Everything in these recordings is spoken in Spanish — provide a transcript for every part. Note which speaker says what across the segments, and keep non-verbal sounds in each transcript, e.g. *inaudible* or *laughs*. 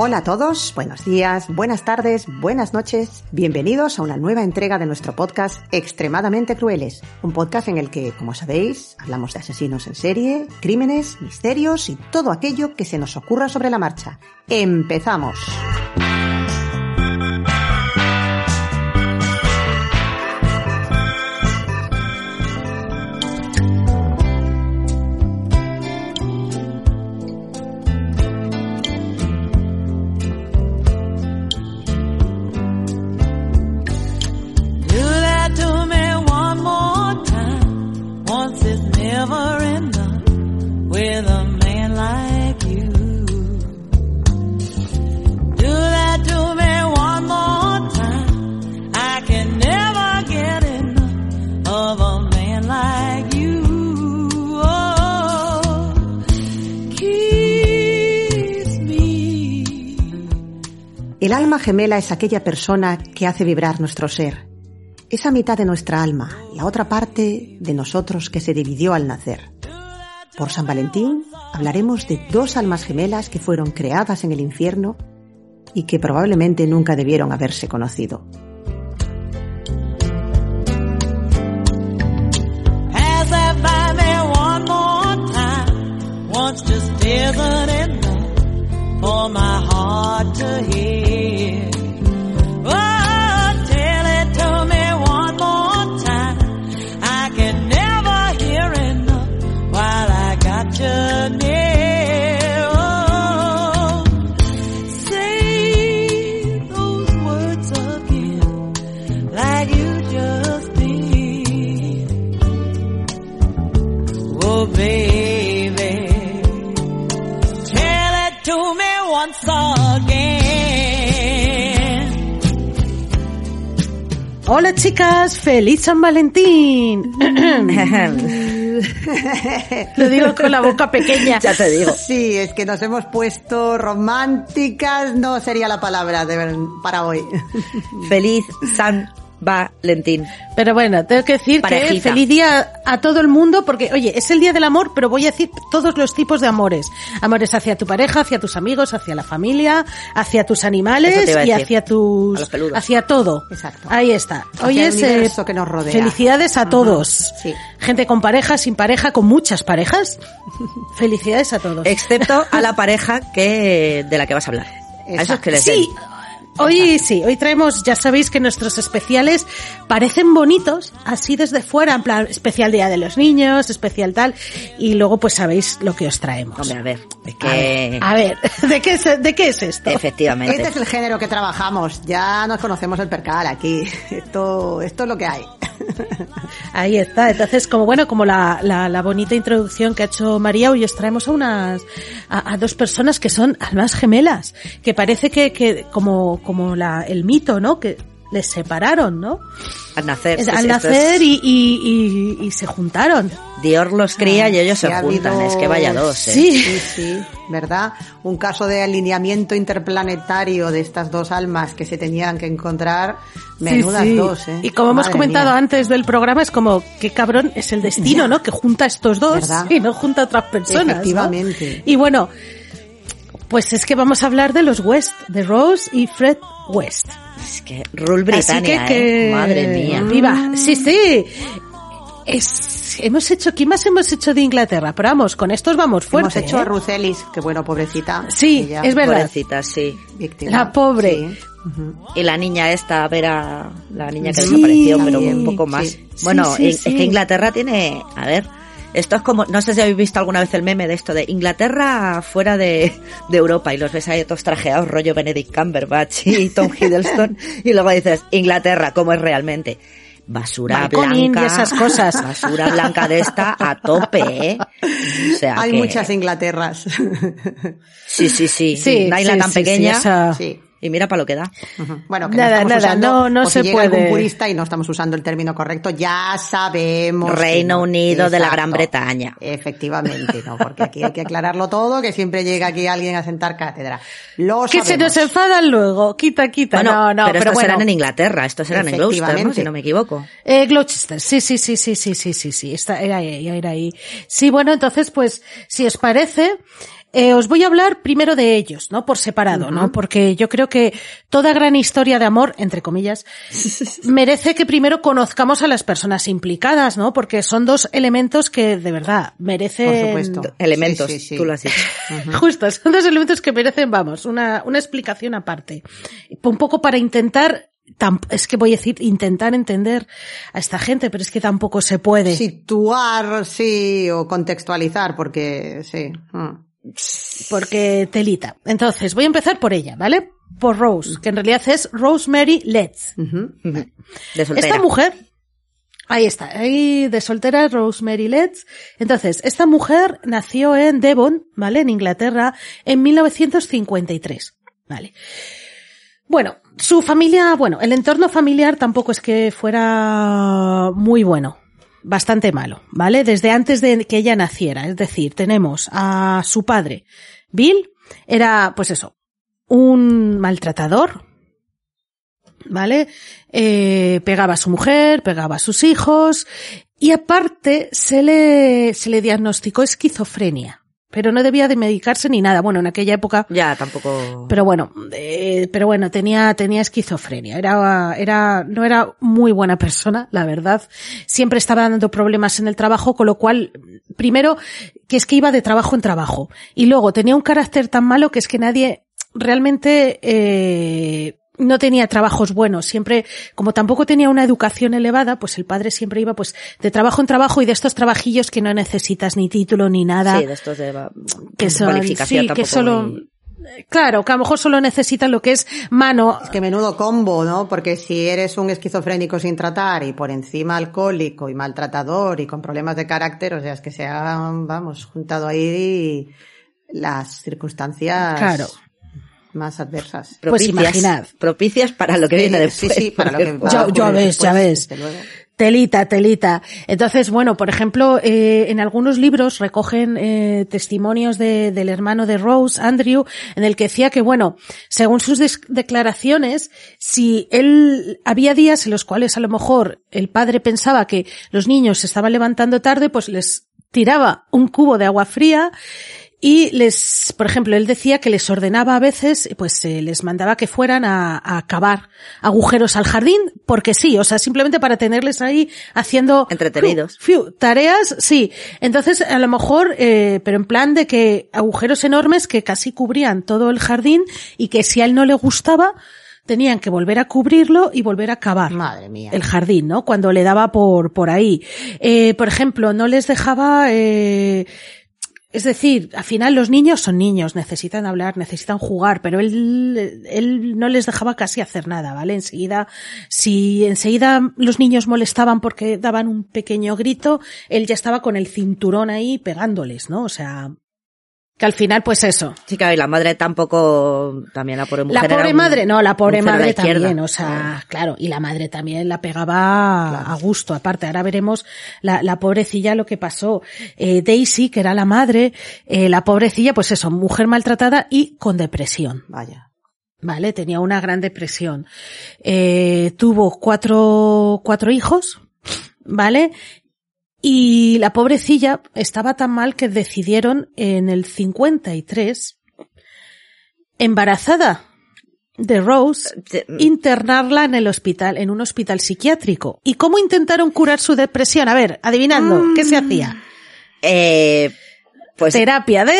Speaker 1: Hola a todos, buenos días, buenas tardes, buenas noches. Bienvenidos a una nueva entrega de nuestro podcast Extremadamente Crueles, un podcast en el que, como sabéis, hablamos de asesinos en serie, crímenes, misterios y todo aquello que se nos ocurra sobre la marcha. ¡Empezamos! El alma gemela es aquella persona que hace vibrar nuestro ser. Esa mitad de nuestra alma, la otra parte de nosotros que se dividió al nacer. Por San Valentín hablaremos de dos almas gemelas que fueron creadas en el infierno y que probablemente nunca debieron haberse conocido.
Speaker 2: Hola chicas, feliz San Valentín. *laughs* Lo digo con la boca pequeña.
Speaker 3: Ya te digo.
Speaker 1: Sí, es que nos hemos puesto románticas, no sería la palabra de para hoy.
Speaker 3: Feliz San Valentín.
Speaker 2: Pero bueno, tengo que decir que feliz día a todo el mundo porque, oye, es el día del amor, pero voy a decir todos los tipos de amores. Amores hacia tu pareja, hacia tus amigos, hacia la familia, hacia tus animales y hacia
Speaker 3: A
Speaker 2: tus... hacia todo.
Speaker 1: Exacto.
Speaker 2: Ahí está. Hoy es... eh,
Speaker 1: que nos rodea.
Speaker 2: Felicidades a
Speaker 1: Ajá.
Speaker 2: todos.
Speaker 1: Sí.
Speaker 2: Gente con pareja, sin pareja, con muchas parejas. *laughs* Felicidades a todos.
Speaker 3: Excepto a la pareja que de la que vas a hablar. A esos que les
Speaker 2: Sí,
Speaker 3: den.
Speaker 2: Hoy sí, hoy traemos, ya sabéis que nuestros especiales parecen bonitos, así desde fuera, en plan especial Día de los Niños, especial tal, y luego pues sabéis lo que os traemos.
Speaker 3: Hombre, a ver, es
Speaker 2: A ver,
Speaker 3: que...
Speaker 2: a ver, *laughs* ¿de qué es, de qué es esto?
Speaker 3: Efectivamente.
Speaker 1: Este es el género que trabajamos, ya nos conocemos el percal aquí. *laughs* Esto, esto es lo que hay. *laughs*
Speaker 2: Ahí está. Entonces, como bueno, como la, la, la bonita introducción que ha hecho María, hoy os traemos a unas, a, a dos personas que son almas gemelas, que parece que, que como, como la, el mito, ¿no? Que les separaron, ¿no?
Speaker 3: Al nacer.
Speaker 2: Es-
Speaker 3: sí,
Speaker 2: al
Speaker 3: sí,
Speaker 2: nacer
Speaker 3: es-
Speaker 2: y, y, y, y se juntaron.
Speaker 3: Dios los cría y ellos se
Speaker 1: ha
Speaker 3: juntan.
Speaker 1: habido-
Speaker 3: Es que vaya dos, ¿eh?
Speaker 2: Sí.
Speaker 1: Sí, sí, ¿verdad? Un caso de alineamiento interplanetario de estas dos almas que se tenían que encontrar, menudas
Speaker 2: Sí, sí.
Speaker 1: dos, ¿eh?
Speaker 2: Y como hemos comentado
Speaker 1: mía.
Speaker 2: antes del programa, es como, qué cabrón es el destino, ¿no? Que junta a estos dos
Speaker 1: ¿Verdad?
Speaker 2: y no junta a otras personas. ¿no?
Speaker 1: Efectivamente.
Speaker 2: Y bueno, pues es que vamos a hablar de los West, de Rose y Fred West.
Speaker 3: Es que Rule Britannia,
Speaker 2: Así que, que-
Speaker 3: ¿eh? Madre mía.
Speaker 2: Viva, sí, sí. Es, hemos hecho, ¿qué más hemos hecho de Inglaterra? Pero vamos, con estos vamos fuerte.
Speaker 1: Hemos hecho
Speaker 2: ¿eh?
Speaker 1: a Ruth Ellis, que bueno, pobrecita.
Speaker 2: Sí,
Speaker 1: ella
Speaker 2: es verdad.
Speaker 3: Pobrecita, sí.
Speaker 1: víctima.
Speaker 2: La pobre.
Speaker 1: Sí.
Speaker 3: Y la niña esta, a ver a la niña que
Speaker 2: Sí,
Speaker 3: desapareció, pero un poco más.
Speaker 1: sí.
Speaker 3: Bueno, es que Inglaterra tiene, a ver, Esto es como, no sé si habéis visto alguna vez el meme de esto de Inglaterra fuera de, de Europa y los ves ahí todos trajeados, rollo Benedict Cumberbatch y Tom *laughs* Hiddleston, y luego dices, Inglaterra, ¿cómo es realmente? Basura
Speaker 2: Balconín
Speaker 3: blanca.
Speaker 2: y esas cosas.
Speaker 3: Basura blanca de esta a tope, ¿eh? O sea
Speaker 1: Hay
Speaker 3: que-
Speaker 1: muchas Inglaterras.
Speaker 3: Sí, sí, sí.
Speaker 2: Sí,
Speaker 3: Una isla
Speaker 2: sí,
Speaker 3: tan
Speaker 2: sí, sí,
Speaker 3: pequeña.
Speaker 2: esa-
Speaker 1: sí.
Speaker 3: Y mira para lo que da.
Speaker 1: Bueno, que
Speaker 2: Nada,
Speaker 1: no estamos
Speaker 2: nada,
Speaker 1: usando,
Speaker 2: no- no
Speaker 1: o si
Speaker 2: se
Speaker 1: llega algún
Speaker 2: puede.
Speaker 1: purista y no estamos usando el término correcto, ya sabemos.
Speaker 3: Reino
Speaker 1: no.
Speaker 3: Unido de la. Gran Bretaña.
Speaker 1: Efectivamente, ¿no? Porque aquí hay que aclararlo todo, que siempre llega aquí alguien a sentar cátedra. Lo
Speaker 2: Que se nos enfadan luego. Quita, quita.
Speaker 3: Bueno,
Speaker 2: no, no,
Speaker 3: pero,
Speaker 2: pero,
Speaker 3: estos
Speaker 2: bueno.
Speaker 3: eran en Inglaterra, estos eran en Gloucester. Si no me equivoco.
Speaker 2: Eh, Gloucester, sí, sí, sí, sí, sí, sí, sí, sí, está, era ahí, era ahí. Sí, bueno, entonces, pues, si os parece, eh, os voy a hablar primero de ellos, ¿no? Por separado, ¿no? Porque yo creo que toda gran historia de amor, entre comillas, *laughs* merece que primero conozcamos a las personas implicadas, ¿no? Porque son dos elementos que, de verdad, merecen...
Speaker 1: Por supuesto.
Speaker 3: Elementos,
Speaker 1: Sí, sí, sí.
Speaker 3: tú lo has dicho. *laughs*
Speaker 2: Justo, son dos elementos que merecen, vamos, una, una explicación aparte. Un poco para intentar, es que voy a decir, intentar entender a esta gente, pero es que tampoco se puede.
Speaker 1: Situar, sí, o contextualizar, porque sí. mm.
Speaker 2: Porque telita. Entonces, voy a empezar por ella, ¿vale? Por Rose, que en realidad es Rosemary Letts.
Speaker 1: Ujú.
Speaker 3: De soltera.
Speaker 2: Esta mujer, ahí está, ahí de soltera Rosemary Letts. Entonces, esta mujer nació en Devon, ¿vale? En Inglaterra, en 1953, ¿vale? Bueno, su familia, bueno, el entorno familiar tampoco es que fuera muy bueno. Bastante malo, ¿vale? Desde antes de que ella naciera. Es decir, tenemos a su padre, Bill, era, pues eso, un maltratador, ¿vale? Eh, pegaba a su mujer, pegaba a sus hijos y aparte se le, se le diagnosticó esquizofrenia, pero no debía de medicarse ni nada. Bueno, en aquella época
Speaker 3: Ya, tampoco.
Speaker 2: pero bueno, eh, pero bueno, tenía, tenía esquizofrenia. Era, era, no era muy buena persona, la verdad. Siempre estaba dando problemas en el trabajo, con lo cual, primero, que es que iba de trabajo en trabajo. Y luego tenía un carácter tan malo que es que nadie realmente, eh, no tenía trabajos buenos, siempre, como tampoco tenía una educación elevada, pues el padre siempre iba pues de trabajo en trabajo y de estos trabajillos que no necesitas ni título ni nada
Speaker 3: Sí, de estos de
Speaker 2: que son,
Speaker 3: cualificación
Speaker 2: sí, que
Speaker 3: tampoco
Speaker 2: solo,
Speaker 3: muy-
Speaker 2: claro, que a lo mejor solo necesitan lo que es mano.
Speaker 1: Es que menudo combo, ¿no? Porque si eres un esquizofrénico sin tratar y por encima alcohólico y maltratador y con problemas de carácter, o sea, es que se han, vamos, juntado ahí las circunstancias
Speaker 2: Claro.
Speaker 1: Más adversas.
Speaker 2: Pues imaginad.
Speaker 3: Propicias para lo que viene después.
Speaker 1: Sí, sí, para lo que va a
Speaker 2: Ya- ves, ya ves. Telita, telita. Entonces, bueno, por ejemplo, eh, en algunos libros recogen eh, testimonios de- del hermano de Rose, Andrew, en el que decía que, bueno, según sus declaraciones, si él había días en los cuales a lo mejor el padre pensaba que los niños se estaban levantando tarde, pues les tiraba un cubo de agua fría y les, por ejemplo, él decía que les ordenaba a veces, pues eh, les mandaba que fueran a, a cavar agujeros al jardín, porque sí, o sea, simplemente para tenerles ahí haciendo
Speaker 3: Entretenidos.
Speaker 2: fiu, fiu, tareas, sí. Entonces, a lo mejor, eh, pero en plan de que agujeros enormes que casi cubrían todo el jardín y que si a él no le gustaba, tenían que volver a cubrirlo y volver a cavar
Speaker 1: Madre mía.
Speaker 2: el jardín, ¿no? Cuando le daba por, por ahí. Eh, por ejemplo, no les dejaba, eh, es decir, al final los niños son niños, necesitan hablar, necesitan jugar, pero él, él no les dejaba casi hacer nada, ¿vale? Enseguida, si enseguida los niños molestaban porque daban un pequeño grito, él ya estaba con el cinturón ahí pegándoles, ¿no? O sea, que al final, pues eso.
Speaker 3: Sí, claro, y la madre tampoco, también la pobre mujer.
Speaker 2: La
Speaker 3: era
Speaker 2: pobre
Speaker 3: un-
Speaker 2: madre, no, la pobre madre también, o sea, claro, y la madre también la pegaba a gusto, aparte, ahora veremos la, la pobrecilla lo que pasó. Eh, Daisy, que era la madre, eh, la pobrecilla, pues eso, mujer maltratada y con depresión.
Speaker 1: Vaya.
Speaker 2: Vale, tenía una gran depresión. Eh, tuvo cuatro, cuatro hijos, ¿vale? Y la pobrecilla estaba tan mal que decidieron en el 53, embarazada de Rose,
Speaker 3: Sí,
Speaker 2: internarla en el hospital, en un hospital psiquiátrico. ¿Y cómo intentaron curar su depresión? A ver, adivinando, ¿qué se hacía?
Speaker 3: Eh, Pues
Speaker 2: terapia de...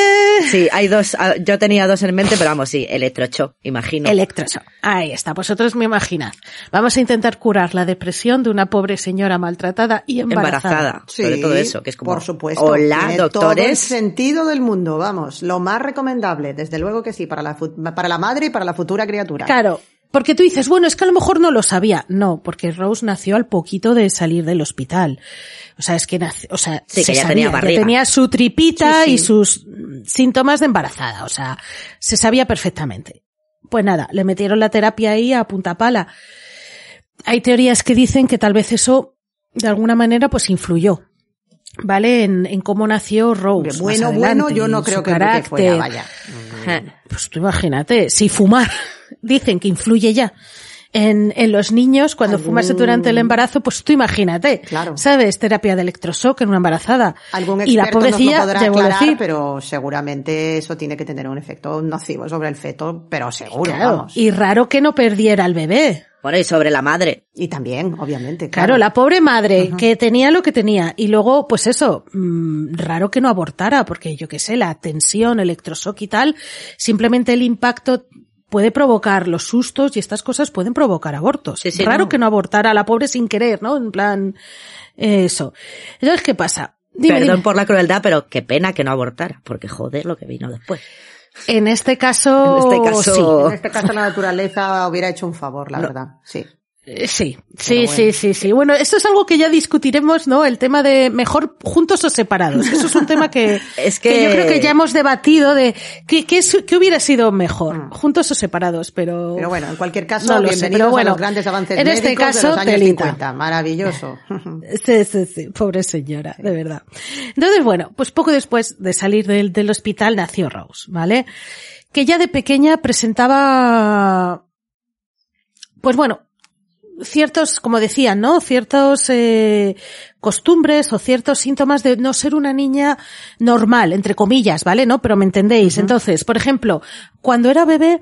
Speaker 3: sí, hay dos, ah, yo tenía dos en mente, pero vamos, sí, electrochoc, imagino.
Speaker 2: Electroshock. Ahí está, vosotros me imaginad. Vamos a intentar curar la depresión de una pobre señora maltratada y embarazada.
Speaker 3: embarazada, sobre todo eso, que es como,
Speaker 1: Por supuesto.
Speaker 3: hola,
Speaker 1: Tiene Todo el
Speaker 3: doctores.
Speaker 1: sentido del mundo, vamos. Lo más recomendable, desde luego que sí, para la, para la madre y para la futura criatura.
Speaker 2: Claro, porque tú dices, bueno, es que a lo mejor no lo sabía. No, porque Rose nació al poquito de salir del hospital. O sea, es que nació, o sea,
Speaker 3: Sí,
Speaker 2: se
Speaker 3: que ya
Speaker 2: sabía,
Speaker 3: tenía barriga.
Speaker 2: tenía su tripita
Speaker 1: Sí, sí.
Speaker 2: y sus síntomas de embarazada. O sea, se sabía perfectamente. Pues nada, le metieron la terapia ahí a punta pala. Hay teorías que dicen que tal vez eso, de alguna manera, pues influyó. ¿Vale? En, en cómo nació Rose.
Speaker 1: Bueno, bueno, yo no creo que, fuera, vaya.
Speaker 2: Pues tú imagínate, si fumar dicen que influye ya en, en los niños cuando
Speaker 1: Algún-
Speaker 2: fumas durante el embarazo, pues tú imagínate,
Speaker 1: Claro.
Speaker 2: ¿sabes? Terapia de electroshock en una embarazada.
Speaker 1: Algún
Speaker 2: y la
Speaker 1: experto nos lo
Speaker 2: pobrecilla,
Speaker 1: podrá aclarar,
Speaker 2: decir,
Speaker 1: pero seguramente eso tiene que tener un efecto nocivo sobre el feto, pero seguro,
Speaker 2: claro,
Speaker 1: vamos.
Speaker 2: y raro que no perdiera al bebé.
Speaker 3: Bueno, y sobre la madre.
Speaker 1: Y también, obviamente,
Speaker 2: Claro,
Speaker 1: claro.
Speaker 2: la pobre madre que tenía lo que tenía y luego, pues eso, mm, raro que no abortara porque yo qué sé, la tensión, electroshock y tal, simplemente el impacto puede provocar los sustos y estas cosas pueden provocar abortos.
Speaker 3: Sí, sí,
Speaker 2: raro
Speaker 3: no.
Speaker 2: que no abortara a la pobre sin querer, ¿no? En plan, eh, eso. Entonces, ¿qué pasa? Dime,
Speaker 3: Perdón
Speaker 2: dime.
Speaker 3: por la crueldad, pero qué pena que no abortara, porque joder lo que vino después.
Speaker 2: En este caso,
Speaker 3: En este caso-
Speaker 2: sí.
Speaker 1: En este caso la naturaleza hubiera hecho un favor, la verdad. Sí.
Speaker 2: Eh, Sí, sí,
Speaker 1: bueno.
Speaker 2: sí, sí, sí. Bueno, esto es algo que ya discutiremos, ¿no? El tema de mejor juntos o separados. Eso es un tema que, *laughs*
Speaker 3: Es que-
Speaker 2: yo creo que ya hemos debatido de qué, qué, es- qué hubiera sido mejor, juntos o separados, pero...
Speaker 1: Pero bueno, en cualquier caso,
Speaker 2: No lo sé,
Speaker 1: bienvenidos
Speaker 2: pero bueno,
Speaker 1: a los grandes avances
Speaker 2: en este
Speaker 1: médicos
Speaker 2: caso,
Speaker 1: de los años
Speaker 2: telita.
Speaker 1: 50. Maravilloso. *laughs*
Speaker 2: Sí, sí, sí, pobre señora, de verdad. Entonces, bueno, pues poco después de salir del, del hospital nació Rose, ¿vale? Que ya de pequeña presentaba, pues bueno, ciertos, como decían, ¿no? Ciertos eh, costumbres o ciertos síntomas de no ser una niña normal, entre comillas, ¿vale? ¿No? Pero me entendéis. Entonces, por ejemplo, cuando era bebé,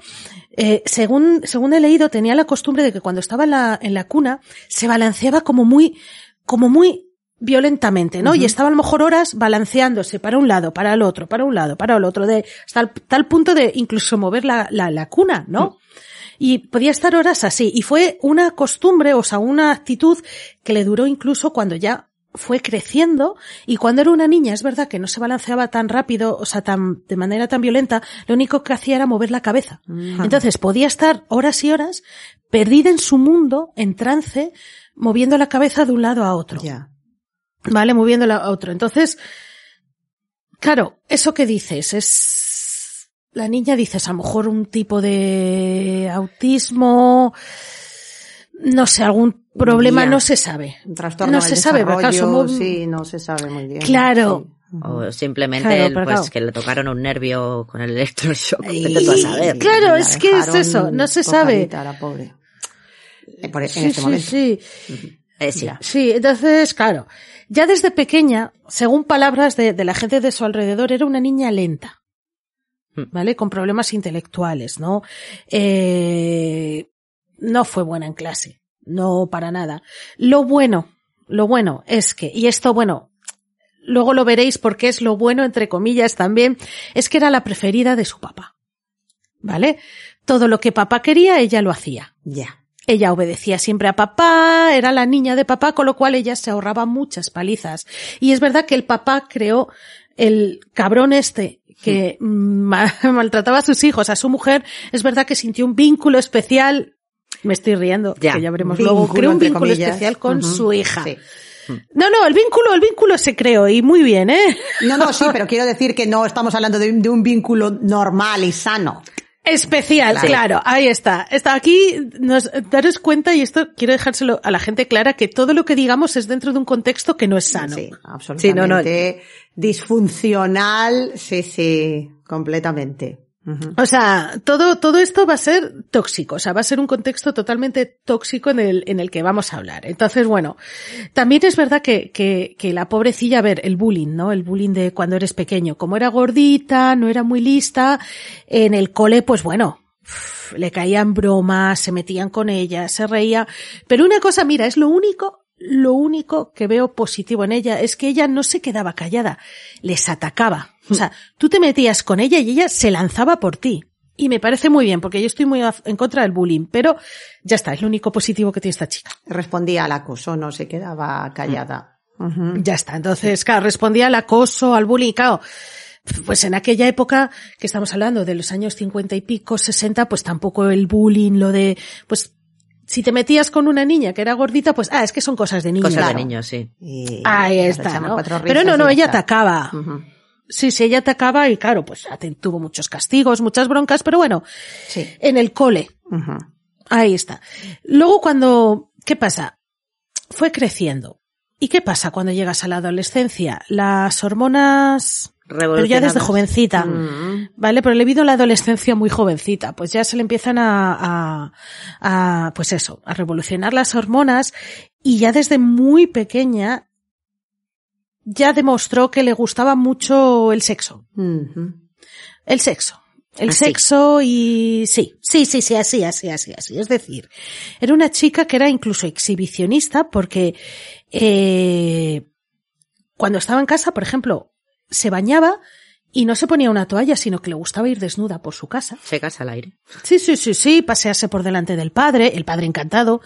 Speaker 2: eh, según, según he leído, tenía la costumbre de que cuando estaba en la, en la cuna, se balanceaba como muy, como muy violentamente, ¿no? Y estaba a lo mejor horas balanceándose para un lado, para el otro, para un lado, para el otro, de, hasta el, tal punto de incluso mover la, la, la cuna, ¿no? Y podía estar horas así. Y fue una costumbre, o sea, una actitud que le duró incluso cuando ya fue creciendo y cuando era una niña, es verdad que no se balanceaba tan rápido, o sea, tan, de manera tan violenta, lo único que hacía era mover la cabeza. Entonces podía estar horas y horas perdida en su mundo, en trance, moviendo la cabeza de un lado a otro.
Speaker 1: ya.
Speaker 2: ¿vale? Moviéndola a otro. Entonces, claro, eso que dices es, la niña dices a lo mejor un tipo de autismo, no sé, algún problema,
Speaker 1: Ya.
Speaker 2: no se sabe.
Speaker 1: Un trastorno
Speaker 2: No se sabe,
Speaker 1: sí, no se sabe muy bien.
Speaker 2: Claro.
Speaker 1: Sí.
Speaker 3: O simplemente
Speaker 2: Claro,
Speaker 3: el,
Speaker 2: pero
Speaker 3: pues
Speaker 2: claro.
Speaker 3: que le tocaron un nervio con el electroshock.
Speaker 1: Y-
Speaker 3: Vete tú a saber.
Speaker 2: Claro,
Speaker 1: la
Speaker 2: es que es eso, no se sabe.
Speaker 1: tocadita, la pobre. Eh, por- en
Speaker 2: Sí,
Speaker 1: este
Speaker 2: sí,
Speaker 1: momento.
Speaker 2: sí.
Speaker 3: Eh, sí.
Speaker 1: Ya.
Speaker 2: Sí, entonces, claro, ya desde pequeña, según palabras de, de la gente de su alrededor, era una niña lenta. ¿Vale? Con problemas intelectuales, ¿no? Eh, no fue buena en clase, no para nada. Lo bueno, lo bueno es que, y esto, bueno, luego lo veréis porque es lo bueno, entre comillas, también, es que era la preferida de su papá, ¿vale? Todo lo que papá quería, ella lo hacía.
Speaker 1: Ya.
Speaker 2: Ella obedecía siempre a papá, era la niña de papá, con lo cual ella se ahorraba muchas palizas. Y es verdad que el papá creó el cabrón este que ma- *laughs* maltrataba a sus hijos, a su mujer, es verdad que sintió un vínculo especial, me estoy riendo,
Speaker 3: Ya,
Speaker 2: que ya veremos
Speaker 1: Vínculo,
Speaker 2: luego, creó un vínculo
Speaker 1: comillas.
Speaker 2: especial con su hija.
Speaker 1: Sí.
Speaker 2: No, no, el vínculo, el vínculo se creó y muy bien, ¿eh?
Speaker 1: No, no, sí, *laughs* pero quiero decir que no estamos hablando de, de un vínculo normal y sano.
Speaker 2: Especial, claro. ahí está. Está aquí, nos, daros cuenta, y esto quiero dejárselo a la gente clara, que todo lo que digamos es dentro de un contexto que no es sano.
Speaker 1: Sí, absolutamente disfuncional, sí, sí, completamente.
Speaker 2: O sea, todo, todo esto va a ser tóxico, o sea, va a ser un contexto totalmente tóxico en el, en el que vamos a hablar. Entonces, bueno, también es verdad que, que, que la pobrecilla, a ver, el bullying, ¿no? El bullying de cuando eres pequeño. Como era gordita, no era muy lista, en el cole, pues bueno, le caían bromas, se metían con ella, se reía. Pero una cosa, mira, es lo único lo único que veo positivo en ella es que ella no se quedaba callada, les atacaba. O sea, tú te metías con ella y ella se lanzaba por ti. Y me parece muy bien, porque yo estoy muy en contra del bullying, pero ya está, es lo único positivo que tiene esta chica.
Speaker 1: Respondía al acoso, no se quedaba callada.
Speaker 2: Ya está. Entonces, claro, respondía al acoso, al bullying, claro. Pues en aquella época, que estamos hablando de los años 50 y pico, 60, pues tampoco el bullying, lo de, pues, si te metías con una niña que era gordita, pues, ah, es que son cosas de niños.
Speaker 3: Cosas
Speaker 1: claro.
Speaker 3: de niños, sí.
Speaker 1: Y
Speaker 2: Ahí está, ¿no? Pero no, no, ella
Speaker 1: está.
Speaker 2: atacaba. Sí, sí, ella atacaba y claro, pues tuvo muchos castigos, muchas broncas, pero bueno,
Speaker 1: Sí.
Speaker 2: en el cole. Ahí está. Luego cuando, ¿qué pasa? Fue creciendo. ¿Y qué pasa cuando llegas a la adolescencia? Las hormonas, pero ya desde jovencita,
Speaker 1: Mm.
Speaker 2: ¿vale? Pero le vino la adolescencia muy jovencita, pues ya se le empiezan a, a, a, pues eso, a revolucionar las hormonas y ya desde muy pequeña ya demostró que le gustaba mucho el sexo. El sexo. El
Speaker 3: Así.
Speaker 2: sexo y sí, sí, sí, sí, así, así, así, así. Es decir, era una chica que era incluso exhibicionista porque eh, cuando estaba en casa, por ejemplo, se bañaba y no se ponía una toalla, sino que le gustaba ir desnuda por su casa.
Speaker 3: Secas al aire.
Speaker 2: Sí, sí, sí, sí, pasearse por delante del padre, el padre encantado.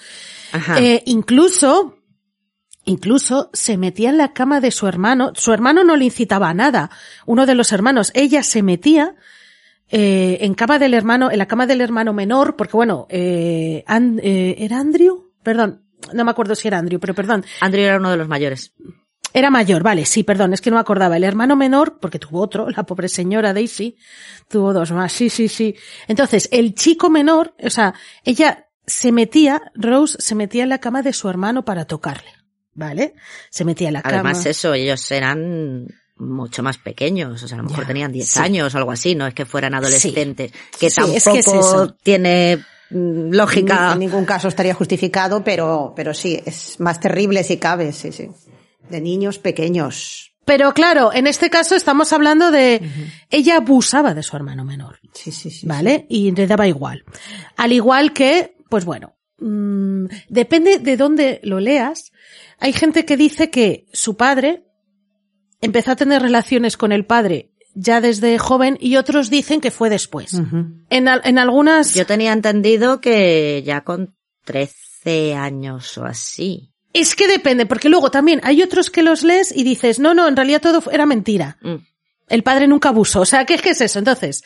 Speaker 3: Ajá.
Speaker 2: Eh, incluso, incluso se metía en la cama de su hermano. Su hermano no le incitaba a nada. Uno de los hermanos, ella se metía eh, en cama del hermano, en la cama del hermano menor, porque bueno, eh, An- eh, ¿era Andrew? Perdón, no me acuerdo si era Andrew, pero perdón.
Speaker 3: Andrew era uno de los mayores.
Speaker 2: Era mayor, vale, sí, perdón, es que no me acordaba. El hermano menor, porque tuvo otro, la pobre señora Daisy, tuvo dos más, sí, sí, sí. Entonces, el chico menor, o sea, ella se metía, Rose se metía en la cama de su hermano para tocarle, ¿vale? Se metía en la
Speaker 3: Además,
Speaker 2: cama.
Speaker 3: eso, ellos eran mucho más pequeños, o sea, a lo mejor
Speaker 2: Ya,
Speaker 3: tenían 10
Speaker 2: sí.
Speaker 3: años o algo así, no es que fueran adolescentes, que
Speaker 2: Sí,
Speaker 3: tampoco
Speaker 2: es que es eso.
Speaker 3: tiene mm, lógica.
Speaker 1: En ningún caso estaría justificado, pero, pero sí, es más terrible si cabe, sí, sí. De niños pequeños.
Speaker 2: Pero claro, en este caso estamos hablando de, ella abusaba de su hermano menor.
Speaker 1: Sí, sí, sí.
Speaker 2: ¿vale? Y le daba igual. Al igual que, pues bueno, mm, depende de dónde lo leas. Hay gente que dice que su padre empezó a tener relaciones con el padre ya desde joven y otros dicen que fue después. En, al- en algunas...
Speaker 3: Yo tenía entendido que ya con 13 años o así.
Speaker 2: Es que depende, porque luego también hay otros que los lees y dices, no, no, en realidad todo era mentira.
Speaker 3: Mm.
Speaker 2: El padre nunca abusó. O sea, ¿qué, qué es eso? Entonces,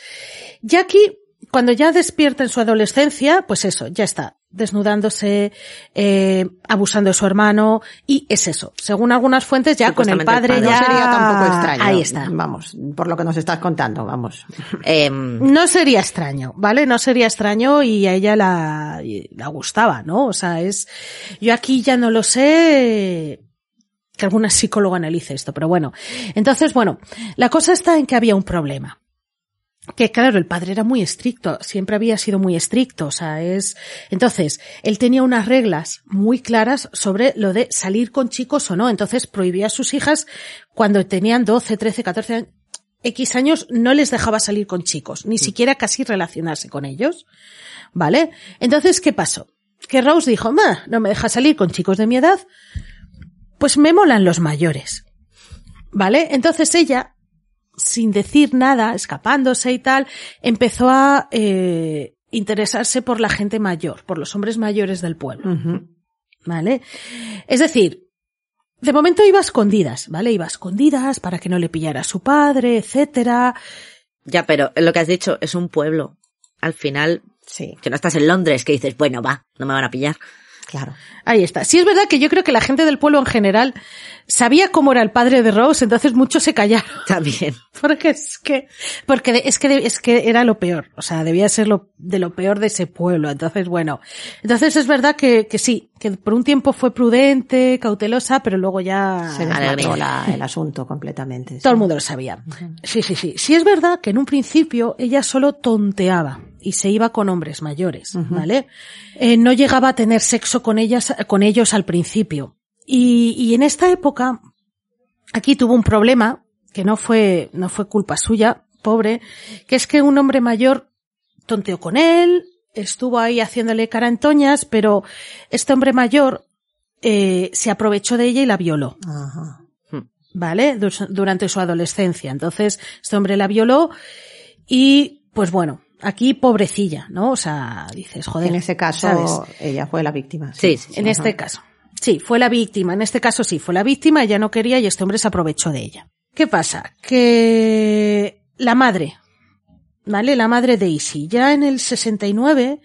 Speaker 2: ya aquí, cuando ya despierta en su adolescencia, pues eso, ya está, desnudándose, eh, abusando de su hermano, y es eso. Según algunas fuentes, ya con el padre
Speaker 3: el
Speaker 1: No
Speaker 2: ya...
Speaker 1: sería tampoco extraño.
Speaker 2: Ahí está.
Speaker 1: Vamos, por lo que nos estás contando, vamos.
Speaker 3: Em,
Speaker 2: No sería extraño, ¿vale? No sería extraño y a ella la, la gustaba, ¿no? O sea, es, yo aquí ya no lo sé, que alguna psicóloga analice esto, pero bueno. Entonces, bueno, la cosa está en que había un problema. Que claro, el padre era muy estricto, siempre había sido muy estricto, o sea, es, entonces, él tenía unas reglas muy claras sobre lo de salir con chicos o no, entonces prohibía a sus hijas cuando tenían 12, 13, 14 años, X años no les dejaba salir con chicos, ni siquiera casi relacionarse con ellos. ¿Vale? Entonces, ¿qué pasó? Que Rose dijo, "Ma, no me deja salir con chicos de mi edad, pues me molan los mayores. ¿Vale? Entonces ella, sin decir nada, escapándose y tal, empezó a eh, interesarse por la gente mayor, por los hombres mayores del pueblo.
Speaker 1: Ujú.
Speaker 2: ¿Vale? Es decir, de momento iba a escondidas, ¿vale? Iba a escondidas para que no le pillara a su padre, etcétera.
Speaker 3: ya, pero lo que has dicho es un pueblo. Al final,
Speaker 1: Sí,
Speaker 3: que no estás en Londres, que dices, bueno, va, no me van a pillar.
Speaker 1: Claro.
Speaker 2: Ahí está. Sí es verdad que yo creo que la gente del pueblo en general sabía cómo era el padre de Rose, entonces muchos se callaron. *laughs*
Speaker 3: También.
Speaker 2: Porque es que, porque es que, es que era lo peor. O sea, debía ser lo, de lo peor de ese pueblo. Entonces, bueno. Entonces es verdad que, que sí, que por un tiempo fue prudente, cautelosa, pero luego ya...
Speaker 1: Se la- el asunto completamente. sí.
Speaker 2: Todo el mundo lo sabía. Sí, sí, sí. Sí es verdad que en un principio ella solo tonteaba y se iba con hombres mayores, ¿vale? Eh, no llegaba a tener sexo con ellas, con ellos al principio. Y, y en esta época, aquí tuvo un problema que no fue, no fue culpa suya, pobre, que es que un hombre mayor tonteó con él, estuvo ahí haciéndole carantoñas, pero este hombre mayor eh, se aprovechó de ella y la violó.
Speaker 1: Ajá.
Speaker 2: ¿vale? Durante su adolescencia. Entonces, este hombre la violó y, pues bueno, aquí pobrecilla, ¿no? O sea, dices, joder.
Speaker 1: En ese caso,
Speaker 2: ¿sabes?
Speaker 1: ella fue la víctima.
Speaker 3: Sí, sí, sí.
Speaker 2: En este caso. Sí, fue la víctima. En este caso sí, fue la víctima, ella no quería y este hombre se aprovechó de ella. ¿Qué pasa? Que la madre, ¿vale? La madre Daisy, ya en el 69,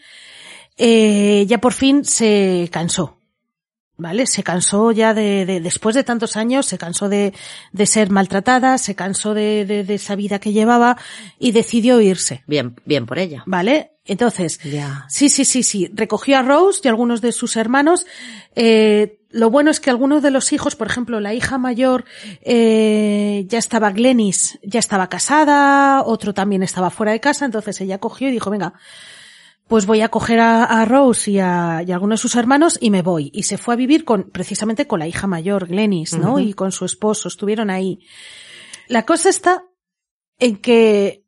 Speaker 2: eh, ya por fin se cansó. ¿Vale? Se cansó ya de, de- después de tantos años, se cansó de, de ser maltratada, se cansó de, de, de esa vida que llevaba y decidió irse.
Speaker 3: Bien, bien por ella.
Speaker 2: ¿Vale? Entonces,
Speaker 1: Ya.
Speaker 2: Sí, sí, sí, sí. Recogió a Rose y algunos de sus hermanos. Eh, lo bueno es que algunos de los hijos, por ejemplo, la hija mayor, eh, ya estaba Glenis, ya estaba casada, otro también estaba fuera de casa, entonces ella cogió y dijo, venga, pues voy a coger a, a Rose y a, y a algunos de sus hermanos y me voy. Y se fue a vivir con, precisamente con la hija mayor, Glenis, ¿no? Y con su esposo, estuvieron ahí. La cosa está en que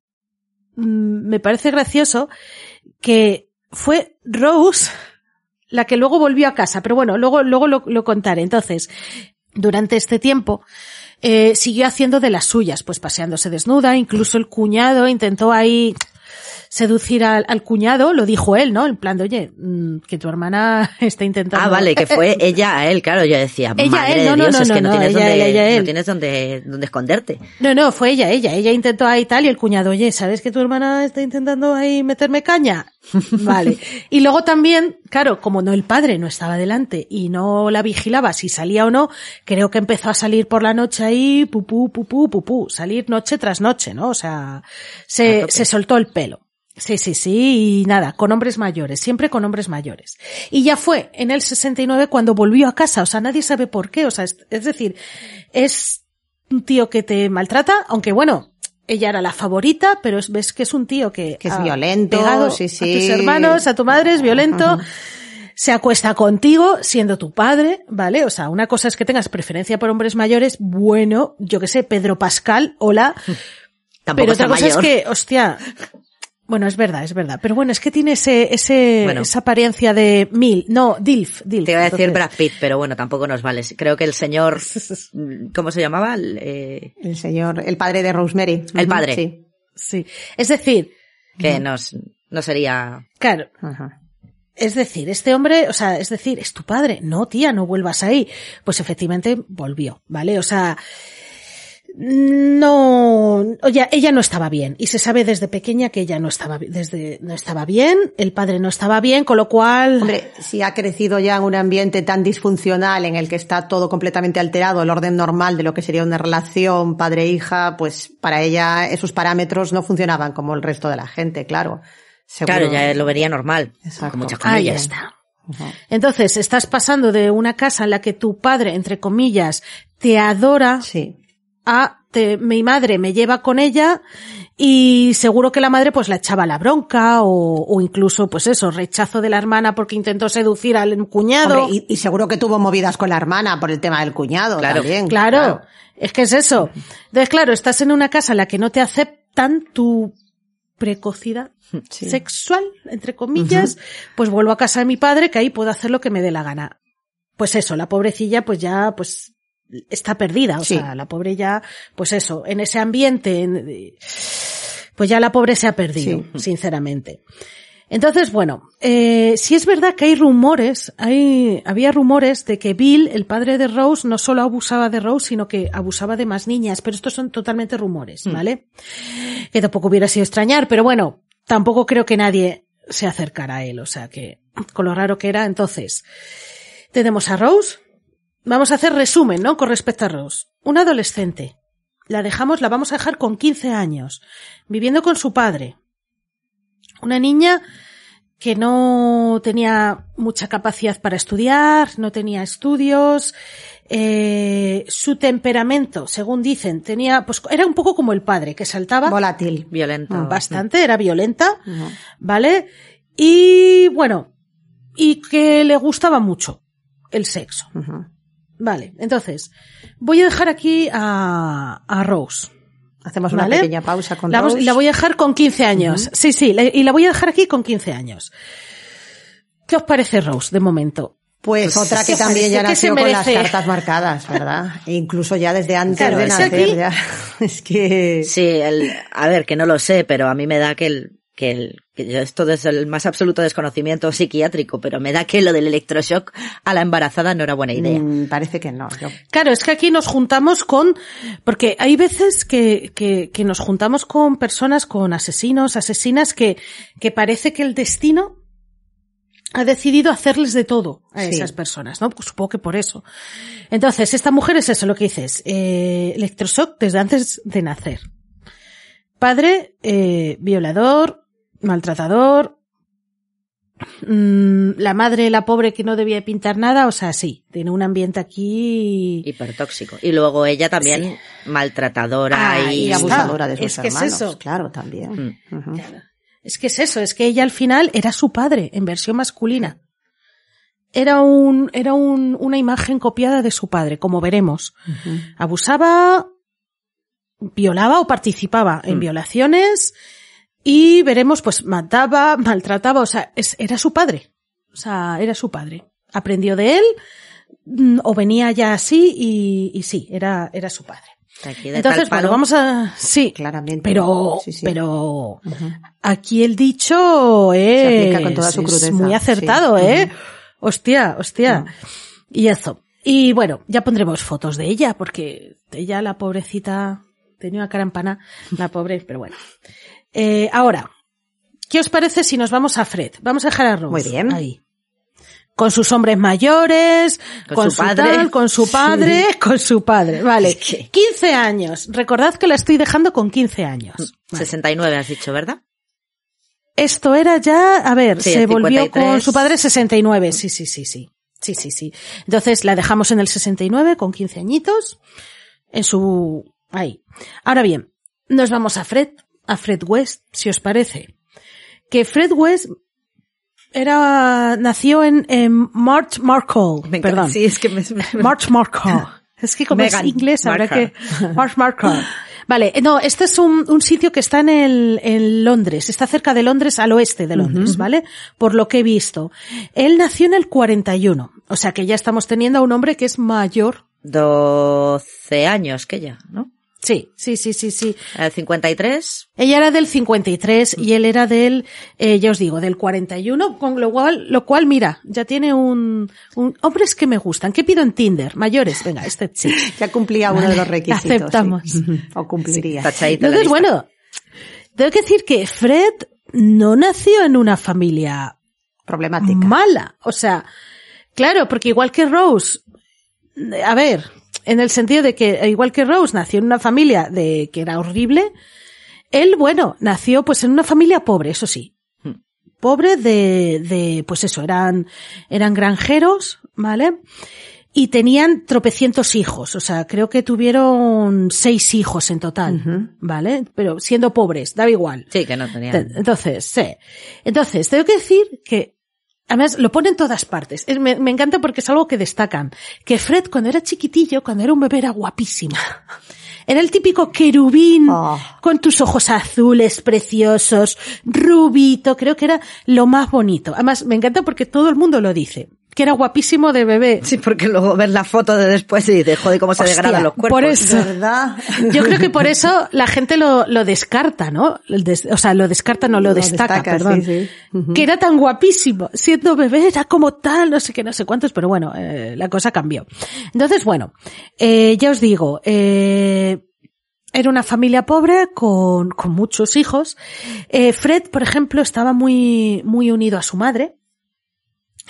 Speaker 2: mm, me parece gracioso que fue Rose la que luego volvió a casa, pero bueno, luego, luego lo, lo contaré. Entonces, durante este tiempo, eh, siguió haciendo de las suyas, pues paseándose desnuda, incluso el cuñado intentó ahí seducir al, al cuñado, lo dijo él, ¿no? En plan de, oye, mm, que tu hermana *laughs* está intentando...
Speaker 3: Ah, vale, que fue *laughs* ella a él, claro, yo decía,
Speaker 2: Ella
Speaker 3: madre
Speaker 2: él,
Speaker 3: de
Speaker 2: no, no,
Speaker 3: Dios,
Speaker 2: no,
Speaker 3: es que
Speaker 2: no,
Speaker 3: tienes
Speaker 2: ella
Speaker 3: donde,
Speaker 2: ella
Speaker 3: no tienes donde, donde esconderte.
Speaker 2: No, no, fue ella, ella. Ella intentó ahí tal y el cuñado, oye, ¿sabes que tu hermana está intentando ahí meterme caña? *laughs* Vale. Y luego también, claro, como no el padre no estaba delante y no la vigilaba si salía o no, creo que empezó a salir por la noche ahí, pupú, pupú, pupú, salir noche tras noche, ¿no? O sea, se, se soltó el pelo. Sí, sí, sí, y nada, con hombres mayores, siempre con hombres mayores. Y ya fue en el 69 cuando volvió a casa, o sea, nadie sabe por qué, o sea, es, es decir, es un tío que te maltrata, aunque bueno, ella era la favorita, pero es- ves que es un tío que,
Speaker 1: Que es
Speaker 2: ha
Speaker 1: violento,
Speaker 2: pegado
Speaker 1: sí,
Speaker 2: a
Speaker 1: sí.
Speaker 2: tus hermanos, a tu madre, es violento. Se acuesta contigo siendo tu padre, ¿vale? O sea, una cosa es que tengas preferencia por hombres mayores, bueno, yo que sé, Pedro Pascal, hola, *laughs*
Speaker 3: Tampoco
Speaker 2: pero otra cosa
Speaker 3: mayor.
Speaker 2: es que, hostia, bueno, es verdad, es verdad. Pero bueno, es que tiene ese, ese,
Speaker 3: Bueno.
Speaker 2: esa apariencia de mil, no, Dilf, Dilf.
Speaker 3: Te iba a decir
Speaker 2: entonces-
Speaker 3: Brad Pitt, pero bueno, tampoco nos vale. Creo que el señor, *laughs* ¿cómo se llamaba? El, eh,
Speaker 1: El señor, el padre de Rosemary.
Speaker 3: El padre.
Speaker 1: Sí.
Speaker 2: Sí. Es decir,
Speaker 3: que nos, no sería...
Speaker 2: claro,
Speaker 1: Ajá.
Speaker 2: es decir, este hombre, o sea, es decir, es tu padre. No, tía, no vuelvas ahí. Pues efectivamente volvió, ¿vale? O sea, no, oye, ella no estaba bien y se sabe desde pequeña que ella no estaba, desde, no estaba bien, el padre no estaba bien, con lo cual,
Speaker 1: Hombre, si ha crecido ya en un ambiente tan disfuncional en el que está todo completamente alterado, el orden normal de lo que sería una relación padre-hija, pues para ella esos parámetros no funcionaban como el resto de la gente, claro. Seguro.
Speaker 3: Claro, ya lo vería normal.
Speaker 1: Exacto.
Speaker 3: Con muchas
Speaker 2: ahí
Speaker 3: comillas.
Speaker 2: está. Entonces, estás pasando de una casa en la que tu padre, entre comillas, te adora
Speaker 1: Sí.
Speaker 2: A te- mi madre me lleva con ella y seguro que la madre pues la echaba la bronca o, o incluso pues eso, rechazo de la hermana porque intentó seducir al cuñado.
Speaker 1: Hombre, y, y seguro que tuvo movidas con la hermana por el tema del cuñado
Speaker 3: Claro.
Speaker 1: también.
Speaker 2: claro, es que es eso. Entonces, claro, estás en una casa en la que no te aceptan tu precocidad *laughs*
Speaker 1: Sí.
Speaker 2: sexual, entre comillas, pues vuelvo a casa de mi padre que ahí puedo hacer lo que me dé la gana. Pues eso, la pobrecilla pues ya pues está perdida, o
Speaker 1: Sí.
Speaker 2: sea, la pobre ya, pues eso, en ese ambiente, en- pues ya la pobre se ha perdido, *laughs* sinceramente. Entonces, bueno, eh, sí es verdad que hay rumores, hay, había rumores de que Bill, el padre de Rose, no solo abusaba de Rose, sino que abusaba de más niñas, pero estos son totalmente rumores, ¿vale? Que tampoco hubiera sido extrañar, pero bueno, tampoco creo que nadie se acercara a él, o sea que, con lo raro que era, entonces, tenemos a Rose, vamos a hacer resumen, ¿no? Con respecto a Rose. Una adolescente. La dejamos, la vamos a dejar con 15 años, viviendo con su padre. Una niña que no tenía mucha capacidad para estudiar, no tenía estudios, eh, su temperamento, según dicen, tenía, pues era un poco como el padre, que saltaba
Speaker 1: Volátil.
Speaker 3: Violento.
Speaker 2: bastante, era violenta. ¿vale? Y bueno, y que le gustaba mucho el sexo. Vale, entonces, voy a dejar aquí a, a Rose.
Speaker 1: Hacemos una
Speaker 2: ¿Vale?
Speaker 1: pequeña pausa con
Speaker 2: la,
Speaker 1: Rose.
Speaker 2: la voy a dejar con 15 años. Sí, sí, la- y la voy a dejar aquí con 15 años. ¿Qué os parece Rose de momento?
Speaker 1: Pues otra que
Speaker 2: ¿qué
Speaker 1: también ya nació con las cartas marcadas, ¿verdad? *laughs* E incluso ya desde antes
Speaker 2: Claro,
Speaker 1: de nacer,
Speaker 2: aquí-
Speaker 1: ya. *laughs* Es que...
Speaker 3: Sí, el, a ver, que no lo sé, pero a mí me da que el, que el, esto es el más absoluto desconocimiento psiquiátrico, pero me da que lo del electroshock a la embarazada no era buena idea.
Speaker 1: mm, parece que no. Yo-
Speaker 2: Claro, es que aquí nos juntamos con, porque hay veces que, que, que nos juntamos con personas, con asesinos, asesinas, que, que parece que el destino ha decidido hacerles de todo a
Speaker 1: Sí.
Speaker 2: esas personas, ¿no? Pues supongo que por eso. Entonces, esta mujer es eso lo que dices, eh, electroshock desde antes de nacer. Padre, eh, violador, maltratador, mm, la madre, la pobre que no debía pintar nada, o sea, sí, tiene un ambiente aquí
Speaker 3: Hipertóxico. Y luego ella también maltratadora
Speaker 2: Ah,
Speaker 3: y,
Speaker 1: abusadora de sus
Speaker 2: Es que es
Speaker 1: hermanos.
Speaker 2: eso.
Speaker 1: Claro, también.
Speaker 3: Mm.
Speaker 2: Es que es eso, es que ella al final era su padre, en versión masculina. Era un, era un, una imagen copiada de su padre, como veremos. Abusaba, violaba o participaba en
Speaker 3: Mm.
Speaker 2: violaciones y veremos, pues mataba, maltrataba, o sea, es- era su padre. O sea, era su padre. Aprendió de él, mm, o venía ya así y, y sí, era, era su padre.
Speaker 3: Aquí de
Speaker 2: Entonces, bueno, vamos a, sí,
Speaker 1: Claramente.
Speaker 2: pero,
Speaker 1: Sí, sí.
Speaker 2: pero aquí el dicho es,
Speaker 1: Se aplica con toda su
Speaker 2: es muy acertado,
Speaker 1: sí.
Speaker 2: ¿eh?
Speaker 1: Ujú.
Speaker 2: Hostia, hostia. Y eso. Y bueno, ya pondremos fotos de ella, porque ella, la pobrecita, tenía una cara empana, la pobre, pero bueno. Eh, ahora, ¿qué os parece si nos vamos a Fred? Vamos a dejar a Rose.
Speaker 1: Muy bien.
Speaker 2: Ahí. Con sus hombres mayores,
Speaker 3: Con
Speaker 2: con,
Speaker 3: su
Speaker 2: su,
Speaker 3: padre.
Speaker 2: tal, con su padre, con su padre. Vale.
Speaker 3: Es que-
Speaker 2: 15 años. Recordad que la estoy dejando con 15 años. Vale.
Speaker 3: 69 has dicho, ¿verdad?
Speaker 2: Esto era ya, a ver,
Speaker 3: Sí,
Speaker 2: se volvió
Speaker 3: 53.
Speaker 2: con su padre 69. Sí, sí, sí, sí. Sí, sí, sí. Entonces la dejamos en el 69 con 15 añitos. En su, ahí. Ahora bien, nos vamos a Fred, a Fred West, si os parece. Que Fred West era, nació en, en March Markle,
Speaker 3: Me
Speaker 2: perdón.
Speaker 3: Sí, es que me, me-
Speaker 2: March Markle. Es que como
Speaker 3: Meghan
Speaker 2: es inglés, habrá que... March Markle. Vale, no, este es un, un sitio que está en, el, en Londres, está cerca de Londres, al oeste de Londres, ¿vale? Por lo que he visto. Él nació en el 41, o sea que ya estamos teniendo a un hombre que es mayor.
Speaker 3: 12 años que ya, ¿no?
Speaker 2: Sí, sí, sí, sí, sí.
Speaker 3: El 53,
Speaker 2: Ella era del 53 y él era del, eh, ya os digo, del 41, con lo cual, lo cual, mira, ya tiene un, un, hombres que me gustan. ¿Qué pido en Tinder? Mayores, venga, este sí. *laughs*
Speaker 1: Ya cumplía uno
Speaker 2: Vale,
Speaker 1: de los requisitos. sí.
Speaker 2: aceptamos. *laughs*
Speaker 1: O cumpliría.
Speaker 2: Entonces, bueno, tengo que decir que Fred no nació en una familia
Speaker 1: Problemática.
Speaker 2: mala. O sea, claro, porque igual que Rose, a ver, en el sentido de que igual que Rose nació en una familia de que era horrible, él, bueno, nació pues en una familia pobre, eso sí.
Speaker 3: Hmm.
Speaker 2: Pobre de, de, pues eso, eran, eran granjeros, ¿vale? Y tenían tropecientos hijos, o sea, creo que tuvieron seis hijos en total. ¿vale? Pero siendo pobres, daba igual.
Speaker 3: Sí, que no tenía.
Speaker 2: Te- Entonces, sí. Entonces, tengo que decir que, además, lo pone en todas partes. Es- Me, me encanta porque es algo que destacan. Que Fred, cuando era chiquitillo, cuando era un bebé, era guapísimo. Era el típico querubín,
Speaker 1: Oh.
Speaker 2: con tus ojos azules preciosos, rubito, creo que era lo más bonito. Además, me encanta porque todo el mundo lo dice. Que era guapísimo de bebé.
Speaker 3: Sí, porque luego ves la foto de después y dices, joder, cómo se
Speaker 2: Hostia,
Speaker 3: degradan los cuerpos.
Speaker 2: por eso.
Speaker 1: ¿Verdad?
Speaker 2: Yo creo que por *laughs* eso la gente lo, lo descarta, ¿no? Des- o sea, lo descarta, no lo,
Speaker 1: Lo
Speaker 2: destaca,
Speaker 1: destaca,
Speaker 2: perdón.
Speaker 1: sí, sí. Ujú.
Speaker 2: Que era tan guapísimo, siendo bebé, era como tal, no sé qué, no sé cuántos, pero bueno, eh, la cosa cambió. Entonces, bueno, eh, ya os digo, eh, era una familia pobre con, con muchos hijos. Eh, Fred, por ejemplo, estaba muy, muy unido a su madre.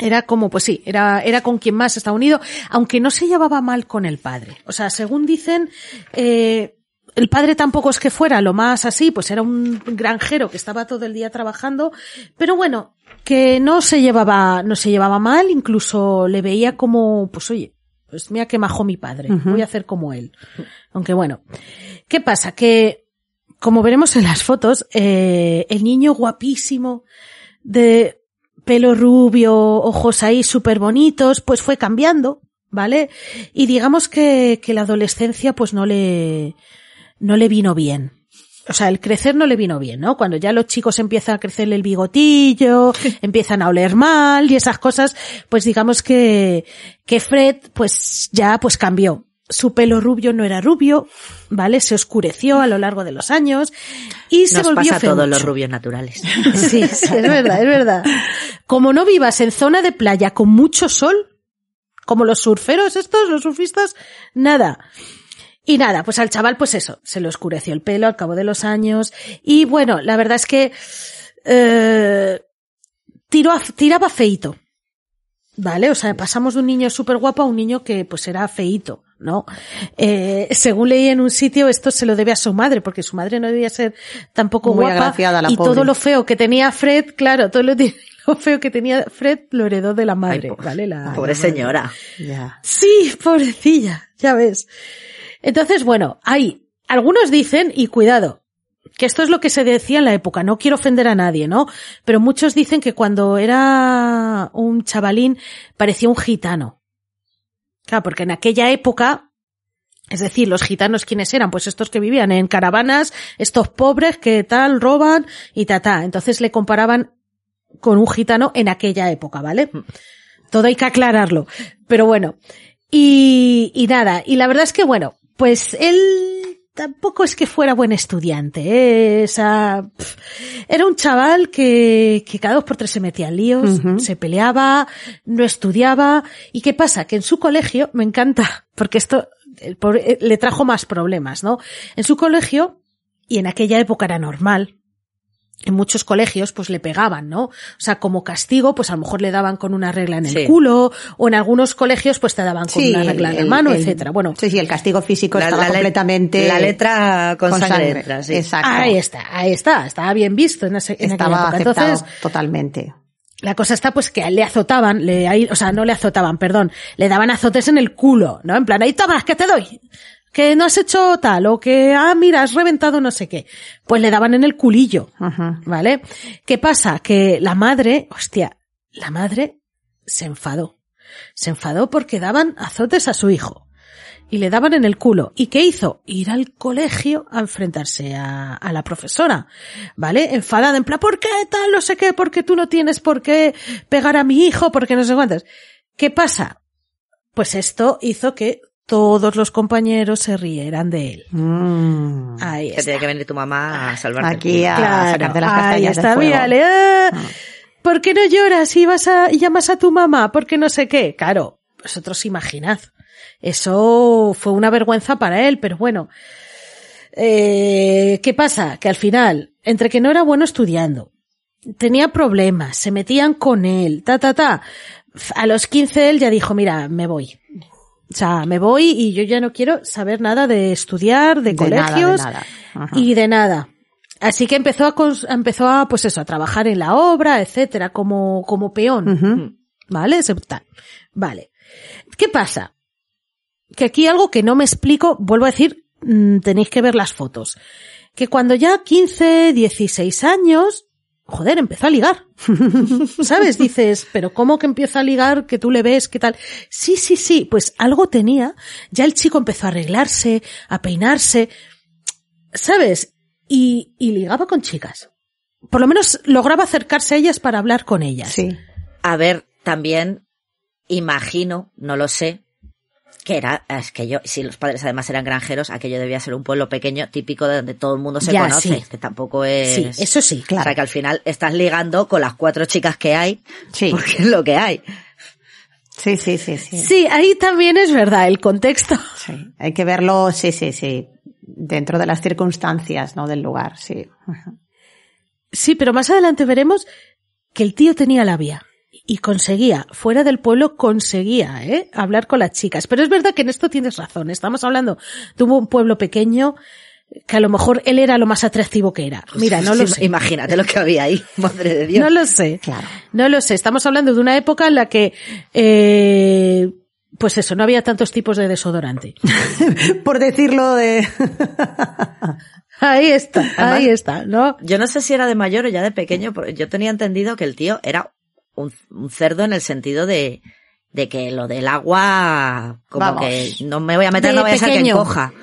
Speaker 2: Era como, pues sí, era, era con quien más estaba unido, aunque no se llevaba mal con el padre. O sea, según dicen, eh, el padre tampoco es que fuera lo más así, pues era un granjero que estaba todo el día trabajando, pero bueno, que no se llevaba, no se llevaba mal, incluso le veía como, pues oye, pues mira que majo mi padre, voy a hacer como él. Aunque bueno, ¿qué pasa? Que, como veremos en las fotos, eh, el niño guapísimo, de pelo rubio, ojos ahí súper bonitos, pues fue cambiando, ¿vale? Y digamos que, que la adolescencia pues no le, no le vino bien. o sea, el crecer no le vino bien, ¿no? Cuando ya los chicos empiezan a crecerle el bigotillo, *laughs* empiezan a oler mal y esas cosas, pues digamos que, que Fred, pues ya, pues cambió. Su pelo rubio no era rubio, ¿vale? Se oscureció a lo largo de los años y se volvió
Speaker 3: pasa a todos los rubios naturales. *laughs*
Speaker 2: Sí, sí, es verdad, es verdad. Como no vivas en zona de playa con mucho sol, como los surferos estos, los surfistas, nada. Y nada, pues al chaval, pues eso, se le oscureció el pelo al cabo de los años. Y bueno, la verdad es que eh, tiró a- tiraba feito. ¿Vale? O sea, pasamos de un niño súper guapo a un niño que pues era feito, ¿no? Eh, según leí en un sitio, esto se lo debe a su madre, porque su madre no debía ser tampoco
Speaker 1: Muy
Speaker 2: guapa.
Speaker 1: agraciada, la
Speaker 2: y
Speaker 1: pobre.
Speaker 2: todo lo feo que tenía Fred, claro, todo lo, *laughs* feo que tenía Fred lo heredó de la madre,
Speaker 3: Ay,
Speaker 2: ¿vale? La,
Speaker 3: Pobre
Speaker 2: la
Speaker 3: señora.
Speaker 2: Sí, pobrecilla, ya ves. Entonces, bueno, hay, algunos dicen, y cuidado, que esto es lo que se decía en la época, no quiero ofender a nadie, ¿no? Pero muchos dicen que cuando era un chavalín parecía un gitano. Claro, porque en aquella época, es decir, los gitanos quiénes eran, pues estos que vivían en caravanas, estos pobres que tal roban y ta ta. Entonces le comparaban con un gitano en aquella época, ¿vale? Todo hay que aclararlo. Pero bueno. Y, y nada, y la verdad es que bueno, pues él tampoco es que fuera buen estudiante, ¿eh? O sea, pf, era un chaval que, que cada dos por tres se metía en líos, se peleaba, no estudiaba. ¿Y qué pasa? Que en su colegio, me encanta, *laughs* porque esto el pobre- eh, le trajo más problemas, ¿no? En su colegio, y en aquella época era normal, en muchos colegios pues le pegaban, ¿no? O sea, como castigo, pues a lo mejor le daban con una regla en el
Speaker 3: Sí.
Speaker 2: culo, o en algunos colegios pues te daban con una regla en la mano,
Speaker 1: el-
Speaker 2: etcétera. Bueno,
Speaker 1: Sí, sí, el castigo físico
Speaker 3: La-
Speaker 1: estaba
Speaker 3: la
Speaker 1: completamente...
Speaker 3: la letra con sangre entra, sí.
Speaker 1: Exacto.
Speaker 2: ahí está, ahí está, estaba bien visto en, ese, en
Speaker 1: Estaba
Speaker 2: aquella época.
Speaker 1: aceptado
Speaker 2: Entonces,
Speaker 1: totalmente.
Speaker 2: la cosa está pues que le azotaban, le, ahí- o sea, no le azotaban, perdón, le daban azotes en el culo, ¿no? En plan, ahí tomas, que te doy. Que no has hecho tal, o que, ah, mira, has reventado no sé qué. Pues le daban en el culillo. ¿Vale? ¿Qué pasa? Que la madre, hostia, la madre se enfadó. Se enfadó porque daban azotes a su hijo. Y le daban en el culo. ¿Y qué hizo? Ir al colegio a enfrentarse a, a la profesora. ¿Vale? Enfadada, en plan, ¿por qué tal? No sé qué, porque tú no tienes por qué pegar a mi hijo, porque no sé cuántas. ¿Qué pasa? Pues esto hizo que todos los compañeros se rieran de él.
Speaker 1: Mm.
Speaker 2: Ahí
Speaker 3: Que
Speaker 2: está.
Speaker 3: tiene que venir tu mamá a salvarte.
Speaker 1: Aquí a
Speaker 2: Claro,
Speaker 1: sacarte las
Speaker 2: ahí
Speaker 1: castañas
Speaker 2: está,
Speaker 1: del fuego.
Speaker 2: mírale, ah, ¿Por qué no lloras y vas a y llamas a tu mamá? ¿Por qué no sé qué? Claro, vosotros imaginad. Eso fue una vergüenza para él, pero bueno. Eh, ¿Qué pasa? Que al final, entre que no era bueno estudiando, tenía problemas, se metían con él, ta, ta, ta. A los 15 él ya dijo, mira, me voy. O sea, me voy y yo ya no quiero saber nada de estudiar, de,
Speaker 1: De nada, de
Speaker 2: colegios
Speaker 1: nada.
Speaker 2: Y de nada. Así que empezó a, empezó a, pues eso, a trabajar en la obra, etcétera, como, como peón.
Speaker 1: Ujú.
Speaker 2: ¿Vale? Ese- tal. Vale. ¿Qué pasa? Que aquí algo que no me explico, vuelvo a decir, mm, tenéis que ver las fotos. Que cuando ya 15, 16 años, joder, empezó a ligar. *laughs* ¿Sabes? Dices, pero ¿cómo que empieza a ligar? Que tú le ves, ¿qué tal? Sí, sí, sí, pues algo tenía. Ya el chico empezó a arreglarse, a peinarse. ¿Sabes? Y, y ligaba con chicas. Por lo menos lograba acercarse a ellas para hablar con ellas.
Speaker 1: Sí.
Speaker 3: A ver, también imagino, no lo sé, que era, es que yo, si los padres además eran granjeros, aquello debía ser un pueblo pequeño típico de donde todo el mundo se
Speaker 2: Ya,
Speaker 3: conoce,
Speaker 2: sí.
Speaker 3: que tampoco es...
Speaker 2: Sí, eso sí,
Speaker 3: O
Speaker 2: claro.
Speaker 3: sea, que al final estás ligando con las cuatro chicas que hay,
Speaker 1: Sí.
Speaker 3: porque es lo que hay.
Speaker 1: Sí, sí, sí, sí.
Speaker 2: Sí, ahí también es verdad, el contexto.
Speaker 1: Sí. Hay que verlo, sí, sí, sí. Dentro de las circunstancias, ¿no? Del lugar, sí.
Speaker 2: Sí, pero más adelante veremos que el tío tenía labia y conseguía, fuera del pueblo conseguía, ¿eh? Hablar con las chicas. Pero es verdad que en esto tienes razón. Estamos hablando de un pueblo pequeño que a lo mejor él era lo más atractivo que era. Mira, no lo sé.
Speaker 3: Imagínate lo que había ahí, *laughs* madre de Dios.
Speaker 2: No lo sé.
Speaker 1: Claro.
Speaker 2: No lo sé. Estamos hablando de una época en la que, eh, pues eso, no había tantos tipos de desodorante. *laughs*
Speaker 1: Por decirlo de... *laughs*
Speaker 2: Ahí está, ahí está, ¿no?
Speaker 3: Yo no sé si era de mayor o ya de pequeño, pero yo tenía entendido que el tío era un, un cerdo en el sentido de, de que lo del agua, como
Speaker 1: Vamos.
Speaker 3: que no me voy a meter,
Speaker 2: De
Speaker 3: no voy a ser que encoja.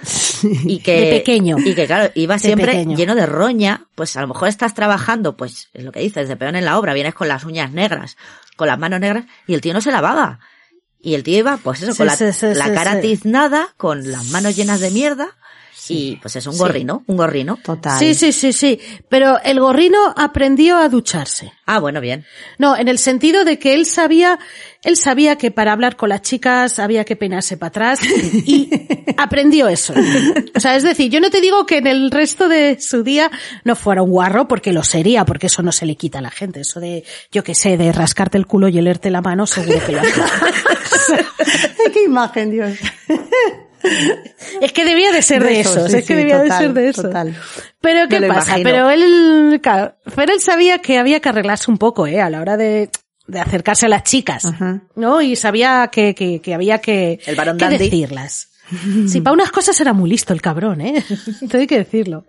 Speaker 3: y que
Speaker 2: De pequeño.
Speaker 3: y que claro iba siempre lleno de roña pues a lo mejor estás trabajando pues es lo que dices de peón en la obra vienes con las uñas negras con las manos negras y el tío no se lavaba y el tío iba pues eso
Speaker 2: Sí,
Speaker 3: con la,
Speaker 2: sí,
Speaker 3: la cara tiznada con las manos llenas de mierda y pues es un
Speaker 2: Sí.
Speaker 3: gorrino un gorrino
Speaker 1: Total.
Speaker 2: Sí, sí, sí, sí. Pero el gorrino aprendió a ducharse.
Speaker 3: ah bueno bien
Speaker 2: No, en el sentido de que él sabía, él sabía que para hablar con las chicas había que peinarse para atrás y *laughs* aprendió eso. O sea, es decir, yo no te digo que en el resto de su día no fuera un guarro, porque lo sería, porque eso no se le quita a la gente. Eso de, yo qué sé, de rascarte el culo y olerte la mano, seguro que lo hace. *laughs* *laughs*
Speaker 1: ¡Qué imagen, Dios! *laughs*
Speaker 2: Es que debía de ser de,
Speaker 1: De
Speaker 2: eso,
Speaker 1: eso, sí,
Speaker 2: es que
Speaker 1: sí,
Speaker 2: debía
Speaker 1: total,
Speaker 2: de ser de eso.
Speaker 1: total.
Speaker 2: Pero ¿qué pasa?
Speaker 3: imagino.
Speaker 2: Pero él, claro, pero él sabía que había que arreglarse un poco, eh, a la hora de, de acercarse a las chicas,
Speaker 1: Ajá.
Speaker 2: ¿no? Y sabía que, que, que había que,
Speaker 3: El varón
Speaker 2: que
Speaker 3: dandy.
Speaker 2: decirlas. Sí, para unas cosas era muy listo el cabrón, eh. *laughs* Tengo que decirlo.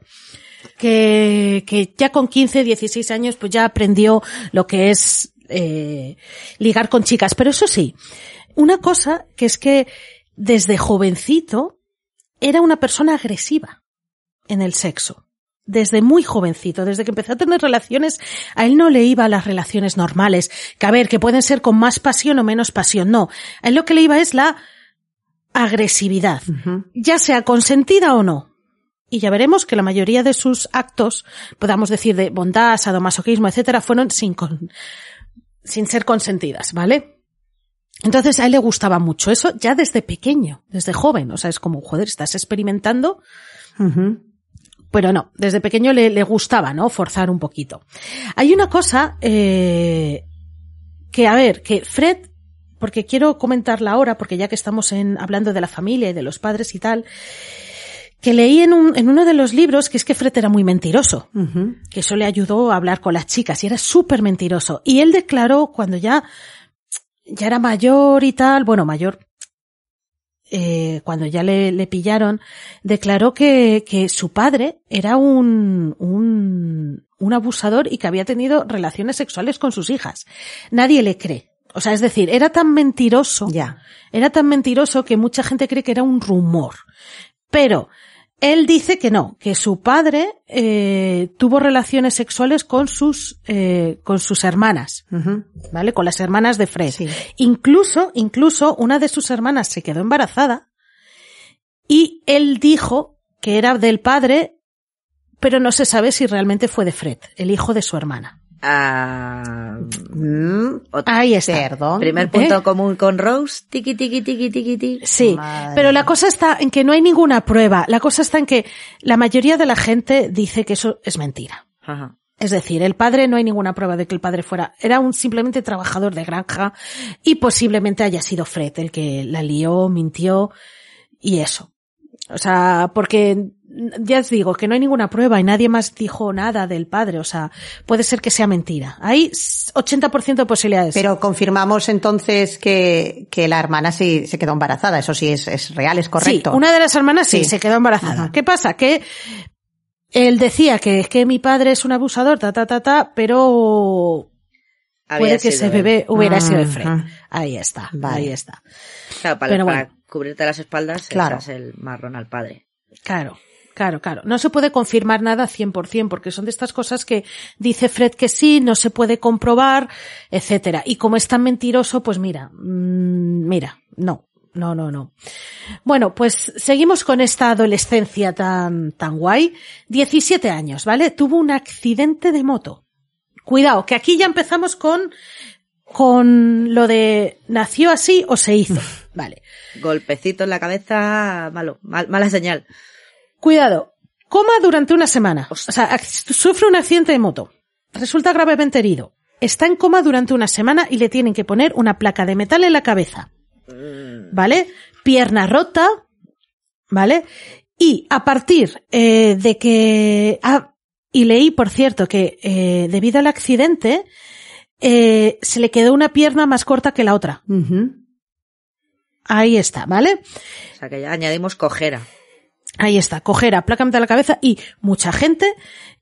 Speaker 2: Que, que ya con 15, 16 años, pues ya aprendió lo que es, eh, ligar con chicas. Pero eso sí, una cosa que es que desde jovencito era una persona agresiva en el sexo. Desde muy jovencito, desde que empezó a tener relaciones, a él no le iba las relaciones normales, que a ver, que pueden ser con más pasión o menos pasión, no. A él lo que le iba es la agresividad, ya sea consentida o no. Y ya veremos que la mayoría de sus actos, podamos decir de bondad, sadomasoquismo, etcétera, fueron sin, con- sin ser consentidas, ¿vale? Entonces a él le gustaba mucho eso ya desde pequeño, desde joven. O sea, es como, joder, estás experimentando, pero no, desde pequeño le, le gustaba, ¿no? Forzar un poquito. Hay una cosa eh, que, a ver, que Fred, porque quiero comentarla ahora, porque ya que estamos en, hablando de la familia y de los padres y tal, que leí en, un, en uno de los libros que es que Fred era muy mentiroso que eso le ayudó a hablar con las chicas y era súper mentiroso. Y él declaró cuando ya, ya era mayor y tal, bueno, mayor, eh, cuando ya le, le pillaron, declaró que, que su padre era un, un, un abusador y que había tenido relaciones sexuales con sus hijas. Nadie le cree. O sea, es decir, era tan mentiroso.
Speaker 1: Ya.
Speaker 2: Era tan mentiroso que mucha gente cree que era un rumor. Pero él dice que no, que su padre eh, tuvo relaciones sexuales con sus eh, con sus hermanas. ¿vale? Con las hermanas de Fred.
Speaker 1: Sí.
Speaker 2: Incluso, incluso una de sus hermanas se quedó embarazada y él dijo que era del padre, pero no se sabe si realmente fue de Fred, el hijo de su hermana.
Speaker 3: Ah,
Speaker 1: Mm,
Speaker 2: Ahí está.
Speaker 1: Perdón.
Speaker 3: primer punto
Speaker 2: ¿Eh?
Speaker 3: común con Rose tiki tiki tiki tiki tiki
Speaker 2: Sí,
Speaker 1: Madre
Speaker 2: pero la cosa está en que no hay ninguna prueba. La cosa está en que la mayoría de la gente dice que eso es mentira.
Speaker 3: Ajá.
Speaker 2: Es decir, el padre no hay ninguna prueba de que el padre fuera, era un simplemente trabajador de granja y posiblemente haya sido Fred el que la lió, mintió y eso. O sea, porque ya os digo que no hay ninguna prueba y nadie más dijo nada del padre. O sea, puede ser que sea mentira. Hay 80% de posibilidades.
Speaker 1: Pero confirmamos entonces que, que la hermana sí se quedó embarazada. Eso sí es, es real, es correcto.
Speaker 2: Sí, una de las hermanas sí,
Speaker 1: Sí.
Speaker 2: se quedó embarazada.
Speaker 1: Ajá.
Speaker 2: ¿Qué pasa? Que él decía que es que mi padre es un abusador, ta, ta, ta, ta, pero
Speaker 3: Había
Speaker 2: puede que ese
Speaker 3: él.
Speaker 2: bebé hubiera sido de Fred. Ahí está,
Speaker 1: Vale.
Speaker 2: ahí está.
Speaker 3: Claro, para,
Speaker 2: Pero
Speaker 3: para
Speaker 2: bueno.
Speaker 3: cubrirte las espaldas,
Speaker 1: Claro.
Speaker 3: el marrón al padre.
Speaker 2: Claro, claro, claro. No se puede confirmar nada 100% porque son de estas cosas que dice Fred que sí, no se puede comprobar, etcétera. Y como es tan mentiroso, pues mira, mm, mira, no. No, no, no. Bueno, pues seguimos con esta adolescencia tan, tan guay. 17 años, ¿vale? Tuvo un accidente de moto. Cuidado, que aquí ya empezamos con, con lo de nació así o se hizo. *laughs* Vale.
Speaker 3: Golpecito en la cabeza, malo, mal- mala señal.
Speaker 2: Cuidado. Coma durante una semana. O sea, sufre un accidente de moto. Resulta gravemente herido. Está en coma durante una semana y le tienen que poner una placa de metal en la cabeza. ¿Vale? Pierna rota. ¿Vale? Y a partir eh, de que... ah, y leí, por cierto, que eh, debido al accidente eh, se le quedó una pierna más corta que la otra. Ahí está, ¿vale?
Speaker 3: O sea que ya añadimos cojera.
Speaker 2: Ahí está, cojera, plácame de la cabeza y mucha gente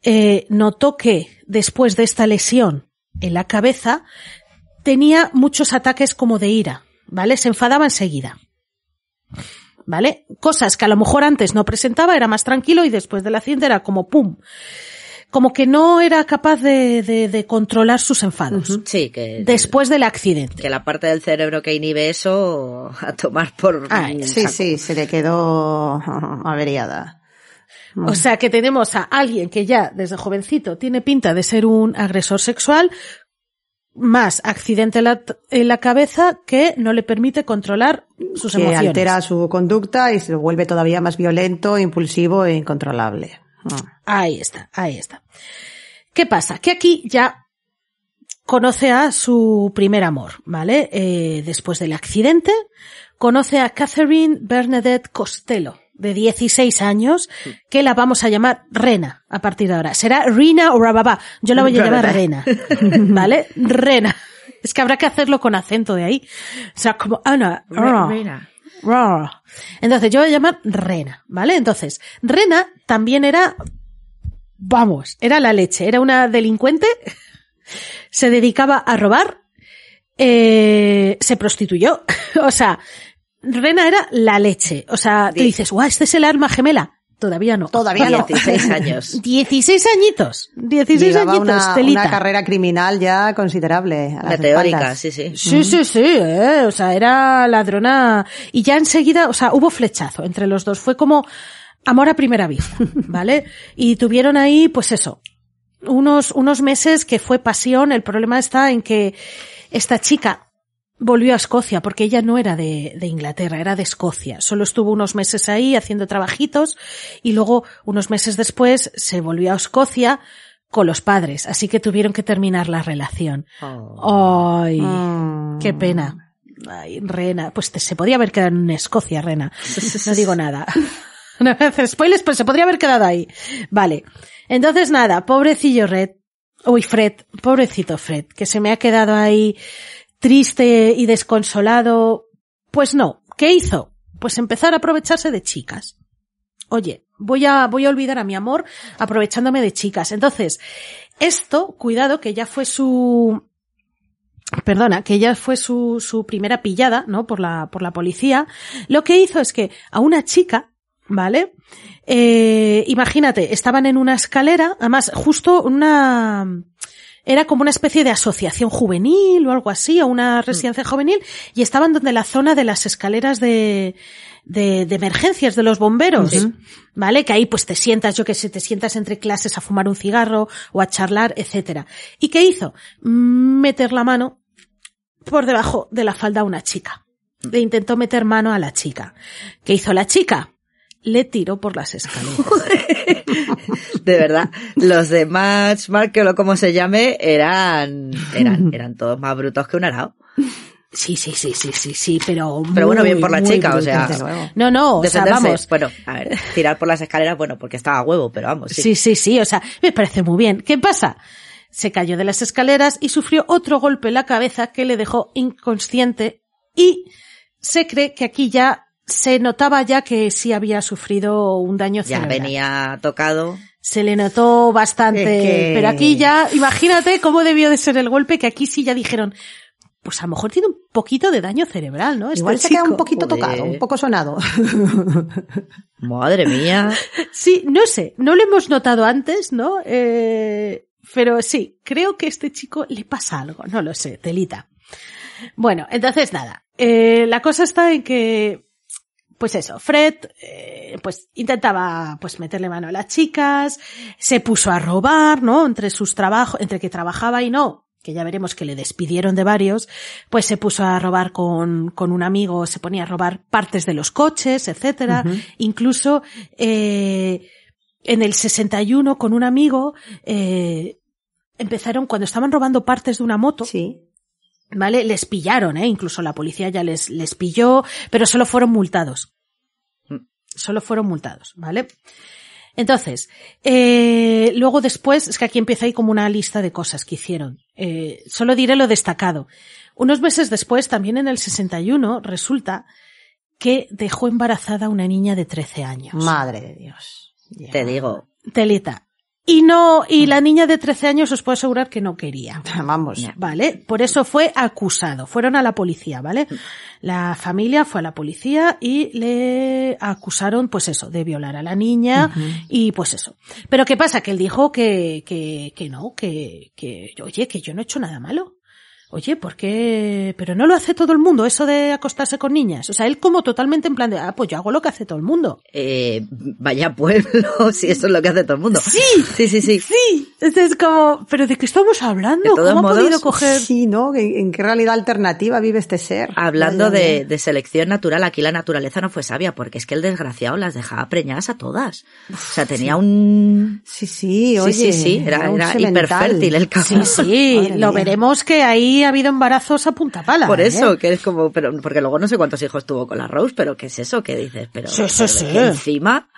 Speaker 2: eh, notó que después de esta lesión en la cabeza tenía muchos ataques como de ira, ¿vale? Se enfadaba enseguida. ¿vale? Cosas que a lo mejor antes no presentaba, era más tranquilo y después del accidente era como pum. Como que no era capaz de, de, de controlar sus enfados.
Speaker 3: Sí, que,
Speaker 2: Después del accidente.
Speaker 3: que la parte del cerebro que inhibe eso a tomar por...
Speaker 2: Ay,
Speaker 1: Sí,
Speaker 3: saco.
Speaker 1: sí, se le quedó *laughs* averiada.
Speaker 2: O sea que tenemos a alguien que ya desde jovencito tiene pinta de ser un agresor sexual, más accidente en la, en la cabeza que no le permite controlar sus
Speaker 1: que
Speaker 2: emociones.
Speaker 1: altera su conducta y se vuelve todavía más violento, impulsivo e incontrolable.
Speaker 2: Ahí está, ahí está. ¿Qué pasa? Que aquí ya conoce a su primer amor, ¿vale? Eh, después del accidente, conoce a Catherine Bernadette Costello, de 16 años, que la vamos a llamar Rena a partir de ahora. Será Rina o Rababa. Yo la voy a llamar Rena, ¿vale? Rena. Es que habrá que hacerlo con acento de ahí. O sea, como Ana.
Speaker 3: Re- Reina.
Speaker 2: Rawr. Entonces, yo voy a llamar Rena, ¿vale? Entonces, Rena también era, vamos, era la leche, era una delincuente, *laughs* se dedicaba a robar, eh, se prostituyó, *laughs* o sea, Rena era la leche, o sea, te
Speaker 3: Di-
Speaker 2: dices, guau, este es el arma gemela. Todavía no.
Speaker 1: Todavía no.
Speaker 3: 16 años. *laughs*
Speaker 2: 16 añitos. 16
Speaker 1: Llevaba
Speaker 2: añitos,
Speaker 1: una,
Speaker 2: telita.
Speaker 1: una carrera criminal ya considerable. A las
Speaker 3: Meteórica,
Speaker 1: espaldas.
Speaker 3: sí, sí.
Speaker 2: Sí, sí, sí, eh, o sea, era ladrona y ya enseguida, o sea, hubo flechazo entre los dos, fue como amor a primera vista, *laughs* ¿vale? Y tuvieron ahí, pues eso, unos, unos meses que fue pasión, el problema está en que esta chica volvió a Escocia porque ella no era de, de Inglaterra, era de Escocia. Solo estuvo unos meses ahí haciendo trabajitos y luego unos meses después se volvió a Escocia con los padres, así que tuvieron que terminar la relación.
Speaker 3: Oh.
Speaker 2: Ay,
Speaker 1: Mm.
Speaker 2: qué pena. Ay, Rena, pues te- se podía haber quedado en Escocia, Rena. No digo nada. *laughs* No me haces spoilers, pero se podría haber quedado ahí. Vale. Entonces nada, pobrecillo Red. Uy, Fred, pobrecito Fred, que se me ha quedado ahí triste y desconsolado. Pues no. ¿Qué hizo? Pues empezar a aprovecharse de chicas. Oye, voy a, voy a olvidar a mi amor aprovechándome de chicas. Entonces, esto, cuidado, que ya fue su, perdona, que ya fue su, su primera pillada, ¿no? Por la, por la policía. Lo que hizo es que a una chica, ¿vale? Eh, imagínate, estaban en una escalera, además, justo una, era como una especie de asociación juvenil o algo así, o una residencia juvenil, y estaban donde la zona de las escaleras de, de, de emergencias de los bomberos, ¿vale? Que ahí pues te sientas, yo que sé, te sientas entre clases a fumar un cigarro o a charlar, etcétera. ¿Y qué hizo? Mm, Meter la mano por debajo de la falda a una chica. Le intentó meter mano a la chica. ¿Qué hizo la chica? Le tiró por las escaleras. *laughs*
Speaker 3: De verdad, los de Match Markel o como se llame eran, eran, *laughs* eran todos más brutos que un arao.
Speaker 2: Sí, sí, sí, sí, sí, sí, pero.
Speaker 3: Pero bueno,
Speaker 2: muy,
Speaker 3: bien por la chica, o sea. *laughs*
Speaker 2: No, no, o sea, vamos.
Speaker 3: Bueno, a ver, tirar por las escaleras, bueno, porque estaba a huevo, pero vamos, sí.
Speaker 2: Sí, sí, sí, o sea, me parece muy bien. ¿Qué pasa? Se cayó de las escaleras y sufrió otro golpe en la cabeza que le dejó inconsciente y se cree que aquí ya se notaba ya que sí había sufrido un daño
Speaker 3: Ya
Speaker 2: cerebral.
Speaker 3: venía tocado.
Speaker 2: Se le notó bastante,
Speaker 1: Es que-
Speaker 2: pero aquí ya, imagínate cómo debió de ser el golpe que aquí sí ya dijeron, pues a lo mejor tiene un poquito de daño cerebral, ¿no? Este
Speaker 1: Igual se queda un poquito
Speaker 3: Joder.
Speaker 1: tocado, un poco sonado. *laughs*
Speaker 3: Madre mía.
Speaker 2: Sí, no sé, no lo hemos notado antes, ¿no? Eh, pero sí, creo que a este chico le pasa algo, no lo sé, telita. Bueno, entonces nada, eh, la cosa está en que, pues eso, Fred, eh, pues intentaba, pues meterle mano a las chicas, se puso a robar, ¿no? Entre sus trabajos, entre que trabajaba y no, que ya veremos que le despidieron de varios, pues se puso a robar con, con un amigo, se ponía a robar partes de los coches, etcétera, incluso, eh, en el 61 con un amigo, eh, empezaron, cuando estaban robando partes de una moto,
Speaker 1: Sí.
Speaker 2: ¿Vale? Les pillaron, ¿eh? Incluso la policía ya les, les pilló, pero solo fueron multados. Solo fueron multados, ¿vale? Entonces, eh, luego después, es que aquí empieza ahí como una lista de cosas que hicieron. Eh, solo diré lo destacado. Unos meses después, también en el 61, resulta que dejó embarazada a una niña de 13 años.
Speaker 1: Madre de Dios.
Speaker 3: Te digo.
Speaker 2: Telita. Y no, y la niña de 13 años os puedo asegurar que no quería. *laughs*
Speaker 1: Vamos.
Speaker 2: ¿Vale? Por eso fue acusado. Fueron a la policía, ¿vale? La familia fue a la policía y le acusaron, pues eso, de violar a la niña y pues eso. Pero ¿qué pasa? Que él dijo que, que, que no, que, que, oye, que yo no he hecho nada malo. Oye, ¿por qué? Pero no lo hace todo el mundo, eso de acostarse con niñas. O sea, él como totalmente en plan de, ah, pues yo hago lo que hace todo el mundo.
Speaker 3: Eh, vaya pueblo, *laughs* si eso es lo que hace todo el mundo.
Speaker 2: Sí,
Speaker 3: Sí, sí, sí.
Speaker 2: sí. Entonces es como, ¿pero de qué estamos hablando?
Speaker 3: De todos
Speaker 2: ¿Cómo ha
Speaker 3: modos,
Speaker 2: podido coger?
Speaker 1: Sí, ¿no? ¿En, en qué realidad alternativa vive este ser?
Speaker 3: Hablando de, selección natural, aquí la naturaleza no fue sabia, porque es que el desgraciado las dejaba preñadas a todas. O sea, tenía un...
Speaker 1: Sí, sí,
Speaker 3: Sí,
Speaker 1: oye.
Speaker 3: sí, sí, era,
Speaker 1: un
Speaker 3: era
Speaker 1: semental.
Speaker 3: hiperfértil el
Speaker 2: Sí,
Speaker 3: cabrón.
Speaker 2: sí,
Speaker 1: Madre
Speaker 2: lo
Speaker 1: mía.
Speaker 2: veremos que ahí ha habido embarazos a punta pala.
Speaker 3: Por
Speaker 2: ¿eh?
Speaker 3: eso, que es como, pero, porque luego no sé cuántos hijos tuvo con la Rose, pero ¿qué es eso que dices? Pero,
Speaker 2: Sí, sí,
Speaker 3: pero
Speaker 2: sí.
Speaker 3: que encima,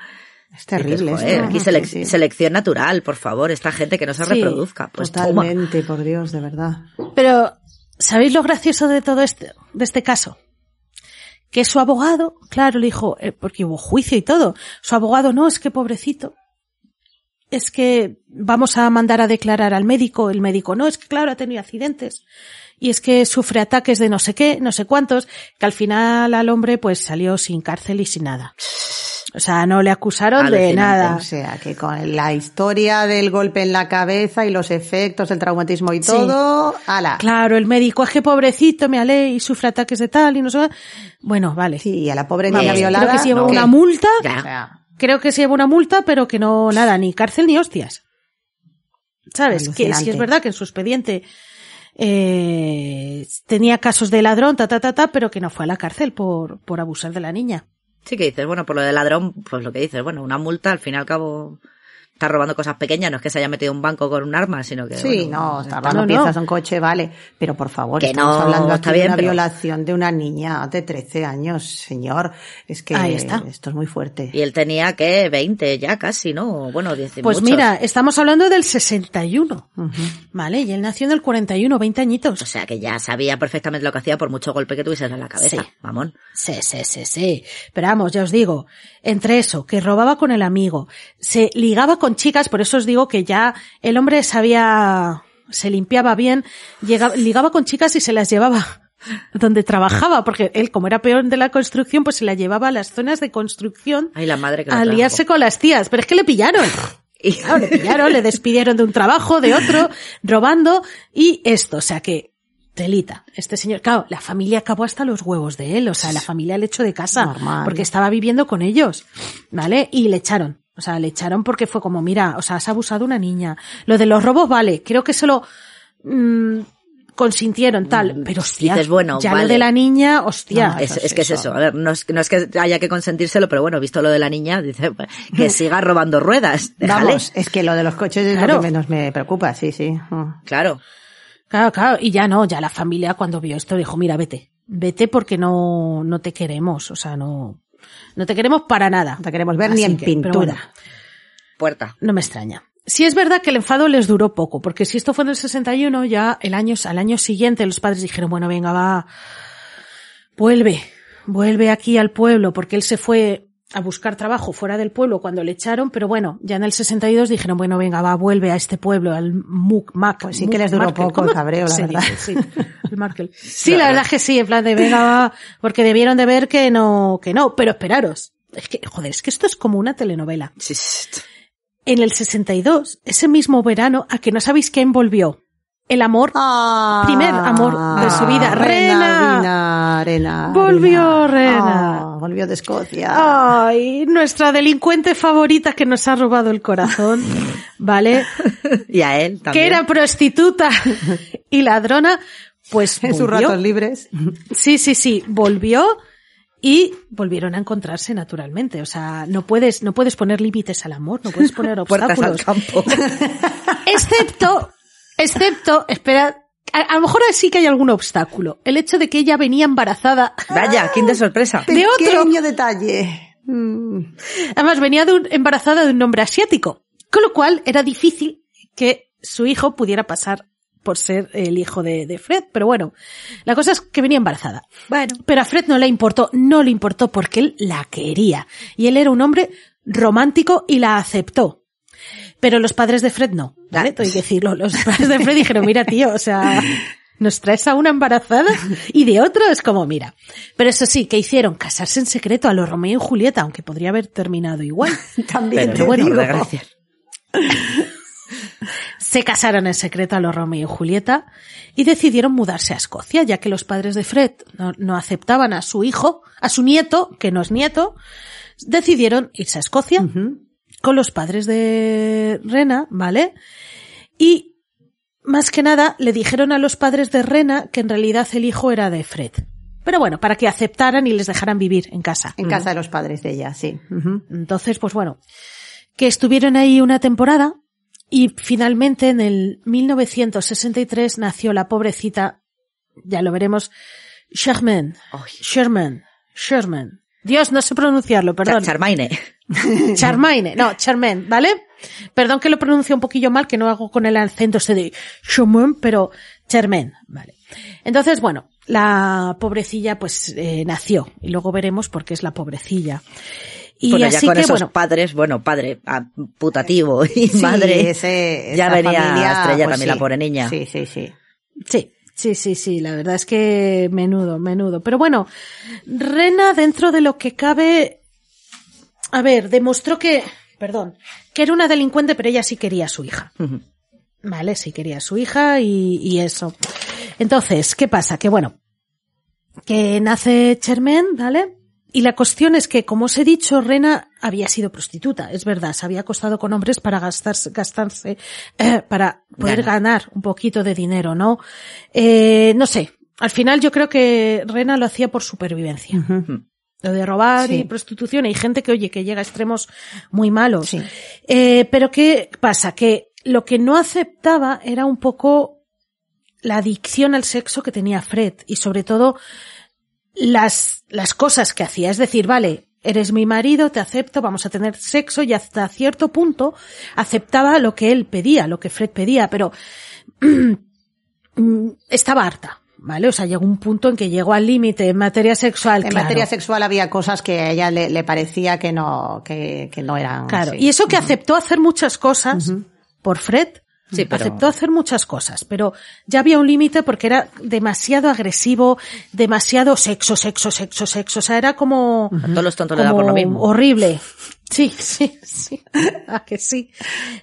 Speaker 1: Es terrible
Speaker 3: dices,
Speaker 1: esto.
Speaker 3: aquí
Speaker 1: Sí,
Speaker 3: selec-
Speaker 1: sí.
Speaker 3: selección natural, por favor, esta gente que no se
Speaker 2: Sí,
Speaker 3: reproduzca. Pues toma.
Speaker 1: Totalmente, por Dios, de verdad.
Speaker 2: Pero, ¿sabéis lo gracioso de todo este, de este caso? Que su abogado, claro, le dijo, eh, porque hubo juicio y todo, su abogado, no, es que pobrecito, es que vamos a mandar a declarar al médico, el médico, no, es que claro, ha tenido accidentes, y es que sufre ataques de no sé qué, no sé cuántos, que al final al hombre pues salió sin cárcel y sin nada. O sea, no le acusaron de nada.
Speaker 1: O sea, que con la historia del golpe en la cabeza y los efectos del traumatismo y
Speaker 2: Sí.
Speaker 1: todo, ala.
Speaker 2: Claro, el médico, es que pobrecito, me alé y sufre ataques de tal y no sé. qué. Bueno, vale.
Speaker 1: Sí, y a la pobre niña violada.
Speaker 2: Creo que se una multa.
Speaker 3: Ya.
Speaker 1: O sea,
Speaker 2: Creo que se lleva una multa, pero que no, nada, ni cárcel ni hostias. ¿Sabes? Que sí es verdad que en su expediente eh, tenía casos de ladrón, ta, ta, ta, ta, pero que no fue a la cárcel por, por abusar de la niña.
Speaker 3: Sí que dices, bueno, por lo de ladrón, pues lo que dices, bueno, una multa al fin y al cabo está robando cosas pequeñas, no es que se haya metido un banco con un arma, sino que...
Speaker 1: Sí,
Speaker 3: bueno,
Speaker 1: no, está
Speaker 2: no,
Speaker 1: robando
Speaker 2: no.
Speaker 1: piezas a un coche, vale. Pero por favor,
Speaker 3: Que
Speaker 1: estamos
Speaker 3: no,
Speaker 1: hablando
Speaker 3: está
Speaker 1: aquí de
Speaker 3: bien,
Speaker 1: una
Speaker 3: pero-
Speaker 1: violación de una niña de 13 años, señor. Es que
Speaker 2: Ahí está.
Speaker 1: esto es muy fuerte.
Speaker 3: Y él tenía que 20 ya casi, ¿no? Bueno, 10 y
Speaker 2: Pues
Speaker 3: muchos.
Speaker 2: mira, estamos hablando del 61, ¿vale? Y él nació en el 41, 20 añitos.
Speaker 3: O sea que ya sabía perfectamente lo que hacía por mucho golpe que tuviese en la cabeza,
Speaker 2: Sí.
Speaker 3: mamón.
Speaker 2: Sí, sí, sí, sí. Pero vamos, ya os digo, entre eso, que robaba con el amigo, se ligaba con chicas, por eso os digo que ya el hombre sabía, se limpiaba bien, llegaba, ligaba con chicas y se las llevaba *laughs* donde trabajaba, porque él, como era peor de la construcción, pues se la llevaba a las zonas de construcción
Speaker 3: Ay, la madre que
Speaker 2: a liarse con las tías. Pero es que le pillaron. *laughs*
Speaker 3: Y-
Speaker 2: Claro, le pillaron, le despidieron de un trabajo, de otro, robando, y esto, o sea que, telita, este señor, claro, la familia acabó hasta los huevos de él, o sea, la familia le echó de casa,
Speaker 1: Normal.
Speaker 2: porque estaba viviendo con ellos, ¿vale? Y le echaron, o sea, le echaron porque fue como, mira, o sea, has abusado una niña. Lo de los robos, vale, creo que se lo, mm, consintieron tal, pero hostia,
Speaker 3: Dices, bueno,
Speaker 2: ya lo
Speaker 3: vale.
Speaker 2: de la niña, hostia.
Speaker 1: No,
Speaker 3: Es,
Speaker 1: eso
Speaker 3: es que es
Speaker 1: eso.
Speaker 3: A ver, no es, no es que haya que consentírselo, pero bueno, visto lo de la niña, dice que *laughs* siga robando ruedas. Déjale.
Speaker 1: Vamos, es que lo de los coches es
Speaker 2: Claro.
Speaker 1: lo que menos me preocupa, sí, sí. Mm.
Speaker 3: Claro.
Speaker 2: Claro, claro, y ya no, ya la familia cuando vio esto dijo, mira, vete, vete porque no, no te queremos, o sea, no, no te queremos para nada.
Speaker 1: No te queremos ver
Speaker 2: Así
Speaker 1: ni en
Speaker 2: que,
Speaker 1: pintura.
Speaker 2: bueno,
Speaker 3: Puerta.
Speaker 2: no me extraña. Sí es verdad que el enfado les duró poco, porque si esto fue en el 61, ya el año, al año siguiente los padres dijeron, bueno, venga, va, vuelve, vuelve aquí al pueblo, porque él se fue a buscar trabajo fuera del pueblo cuando le echaron, pero bueno, ya en el 62 dijeron, bueno, venga, va, vuelve a este pueblo, al Muc, Mac.
Speaker 1: Pues sí que les duró poco el cabreo, la verdad.
Speaker 2: Sí, el Markel. *laughs* Sí, la verdad es que sí, en plan de, venga, va, porque debieron de ver que no, que no, pero esperaros. Es que, joder, es que esto es como una telenovela.
Speaker 3: Sí, sí.
Speaker 2: En el 62, ese mismo verano, a que no sabéis quién volvió. El amor,
Speaker 1: Ah,
Speaker 2: Primer amor de su vida. Rena.
Speaker 1: Rena, Rena,
Speaker 2: Volvió Rena.
Speaker 1: Ah, volvió de Escocia.
Speaker 2: ay, nuestra delincuente favorita que nos ha robado el corazón, *laughs* ¿vale?
Speaker 3: Y a él también.
Speaker 2: Que era prostituta *laughs* y ladrona, pues
Speaker 1: en sus ratos libres.
Speaker 2: Sí, sí, sí, volvió y volvieron a encontrarse naturalmente. O sea, no puedes, no puedes poner límites al amor, no puedes poner *laughs*
Speaker 3: Puertas al
Speaker 2: obstáculos.
Speaker 3: campo.
Speaker 2: Excepto, excepto, espera, a, a lo mejor sí que hay algún obstáculo. El hecho de que ella venía embarazada.
Speaker 3: Vaya, quién de *laughs* sorpresa.
Speaker 2: De otro.
Speaker 1: Pequeño detalle. Mm.
Speaker 2: Además, venía de un- embarazada de un hombre asiático. Con lo cual, era difícil que su hijo pudiera pasar por ser el hijo de, de Fred. Pero bueno, la cosa es que venía embarazada. Bueno, pero a Fred no le importó, no le importó porque él la quería. Y él era un hombre romántico y la aceptó. Pero los padres de Fred no, ¿vale? Tengo que decirlo. Los padres de Fred dijeron, mira tío, o sea, nos traes a una embarazada y de otro es como, mira. Pero eso sí, que hicieron casarse en secreto a los Romeo y Julieta, aunque podría haber terminado igual. *laughs*
Speaker 1: También
Speaker 3: Pero
Speaker 1: te
Speaker 2: bueno,
Speaker 1: digo.
Speaker 3: desgracia.
Speaker 2: Se casaron en secreto a los Romeo y Julieta y decidieron mudarse a Escocia, ya que los padres de Fred no, no aceptaban a su hijo, a su nieto, que no es nieto, decidieron irse a Escocia. Con los padres de Rena, ¿vale? Y más que nada le dijeron a los padres de Rena que en realidad el hijo era de Fred. Pero bueno, para que aceptaran y les dejaran vivir en casa.
Speaker 1: En casa de los padres de ella, sí.
Speaker 2: Entonces, pues bueno, que estuvieron ahí una temporada y finalmente en el 1963 nació la pobrecita, ya lo veremos, Sherman. Sherman. Sherman. Dios, no sé pronunciarlo, perdón.
Speaker 3: Char- Charmaine. *laughs*
Speaker 2: Charmaine, no, Charmaine, ¿vale? Perdón que lo pronuncio un poquillo mal, que no hago con el acento ese de Charmaine, pero Charmaine, ¿vale? Entonces, bueno, la pobrecilla pues eh, nació y luego veremos por qué es la pobrecilla. Y
Speaker 3: bueno, ya
Speaker 2: así
Speaker 3: con
Speaker 2: que,
Speaker 3: esos
Speaker 2: bueno,
Speaker 3: padres, bueno, padre putativo y
Speaker 1: Sí,
Speaker 3: madre.
Speaker 1: ese-
Speaker 3: ya venía
Speaker 1: familia,
Speaker 3: a estrellar
Speaker 1: pues
Speaker 3: también la
Speaker 1: sí.
Speaker 3: pobre niña.
Speaker 1: Sí, sí, sí.
Speaker 2: Sí, sí, sí, sí, la verdad es que menudo, menudo. Pero bueno, Rena dentro de lo que cabe, a ver, demostró que, perdón, que era una delincuente, pero ella sí quería a su hija. Vale, sí quería a su hija y, y eso. Entonces, ¿qué pasa? Que bueno, que nace Chermen, ¿vale? Y la cuestión es que, como os he dicho, Rena había sido prostituta, es verdad, se había acostado con hombres para gastarse, gastarse, eh, para poder
Speaker 3: Ganar.
Speaker 2: ganar un poquito de dinero, ¿no? Eh, no sé, al final yo creo que Rena lo hacía por supervivencia. Lo de robar
Speaker 1: Sí.
Speaker 2: y prostitución, hay gente que, oye, que llega a extremos muy malos.
Speaker 1: Sí.
Speaker 2: Eh, pero ¿qué pasa? Que lo que no aceptaba era un poco la adicción al sexo que tenía Fred y sobre todo las, las cosas que hacía. Es decir, vale, eres mi marido, te acepto, vamos a tener sexo y hasta cierto punto aceptaba lo que él pedía, lo que Fred pedía, pero *clears throat* estaba harta. ¿Vale? O sea, llegó un punto en que llegó al límite en materia sexual.
Speaker 1: En
Speaker 2: claro.
Speaker 1: materia sexual había cosas que a ella le, le parecía que no, que, que no eran.
Speaker 2: Claro, y eso que aceptó hacer muchas cosas por Fred,
Speaker 3: Sí, pero-
Speaker 2: aceptó hacer muchas cosas, pero ya había un límite porque era demasiado agresivo, demasiado sexo, sexo, sexo, sexo, o sea, era como,
Speaker 3: A todos los tontos le da por lo mismo.
Speaker 2: horrible. *laughs* Sí, sí, sí, *laughs* ah, que sí.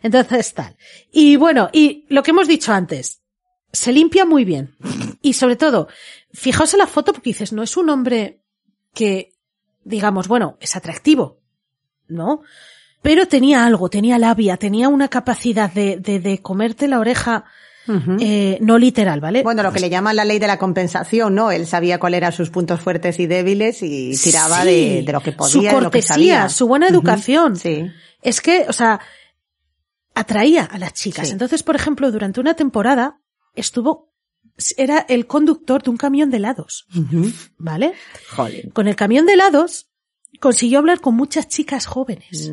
Speaker 2: Entonces tal. Y bueno, y lo que hemos dicho antes, se limpia muy bien. Y sobre todo, fijaos en la foto porque dices, no es un hombre que, digamos, bueno, es atractivo, ¿no? Pero tenía algo, tenía labia, tenía una capacidad de, de, de comerte la oreja, eh, no literal, ¿vale?
Speaker 1: Bueno, lo que le llaman la ley de la compensación, ¿no? Él sabía cuáles eran sus puntos fuertes y débiles y tiraba
Speaker 2: Sí,
Speaker 1: de, de lo que podía,
Speaker 2: Su
Speaker 1: de lo que
Speaker 2: cortesía,
Speaker 1: sabía.
Speaker 2: su buena educación.
Speaker 1: Sí.
Speaker 2: Es que, o sea, atraía a las chicas.
Speaker 1: Sí.
Speaker 2: Entonces, por ejemplo, durante una temporada estuvo, era el conductor de un camión de helados. ¿vale?
Speaker 3: Jolín.
Speaker 2: Con el camión de helados consiguió hablar con muchas chicas jóvenes.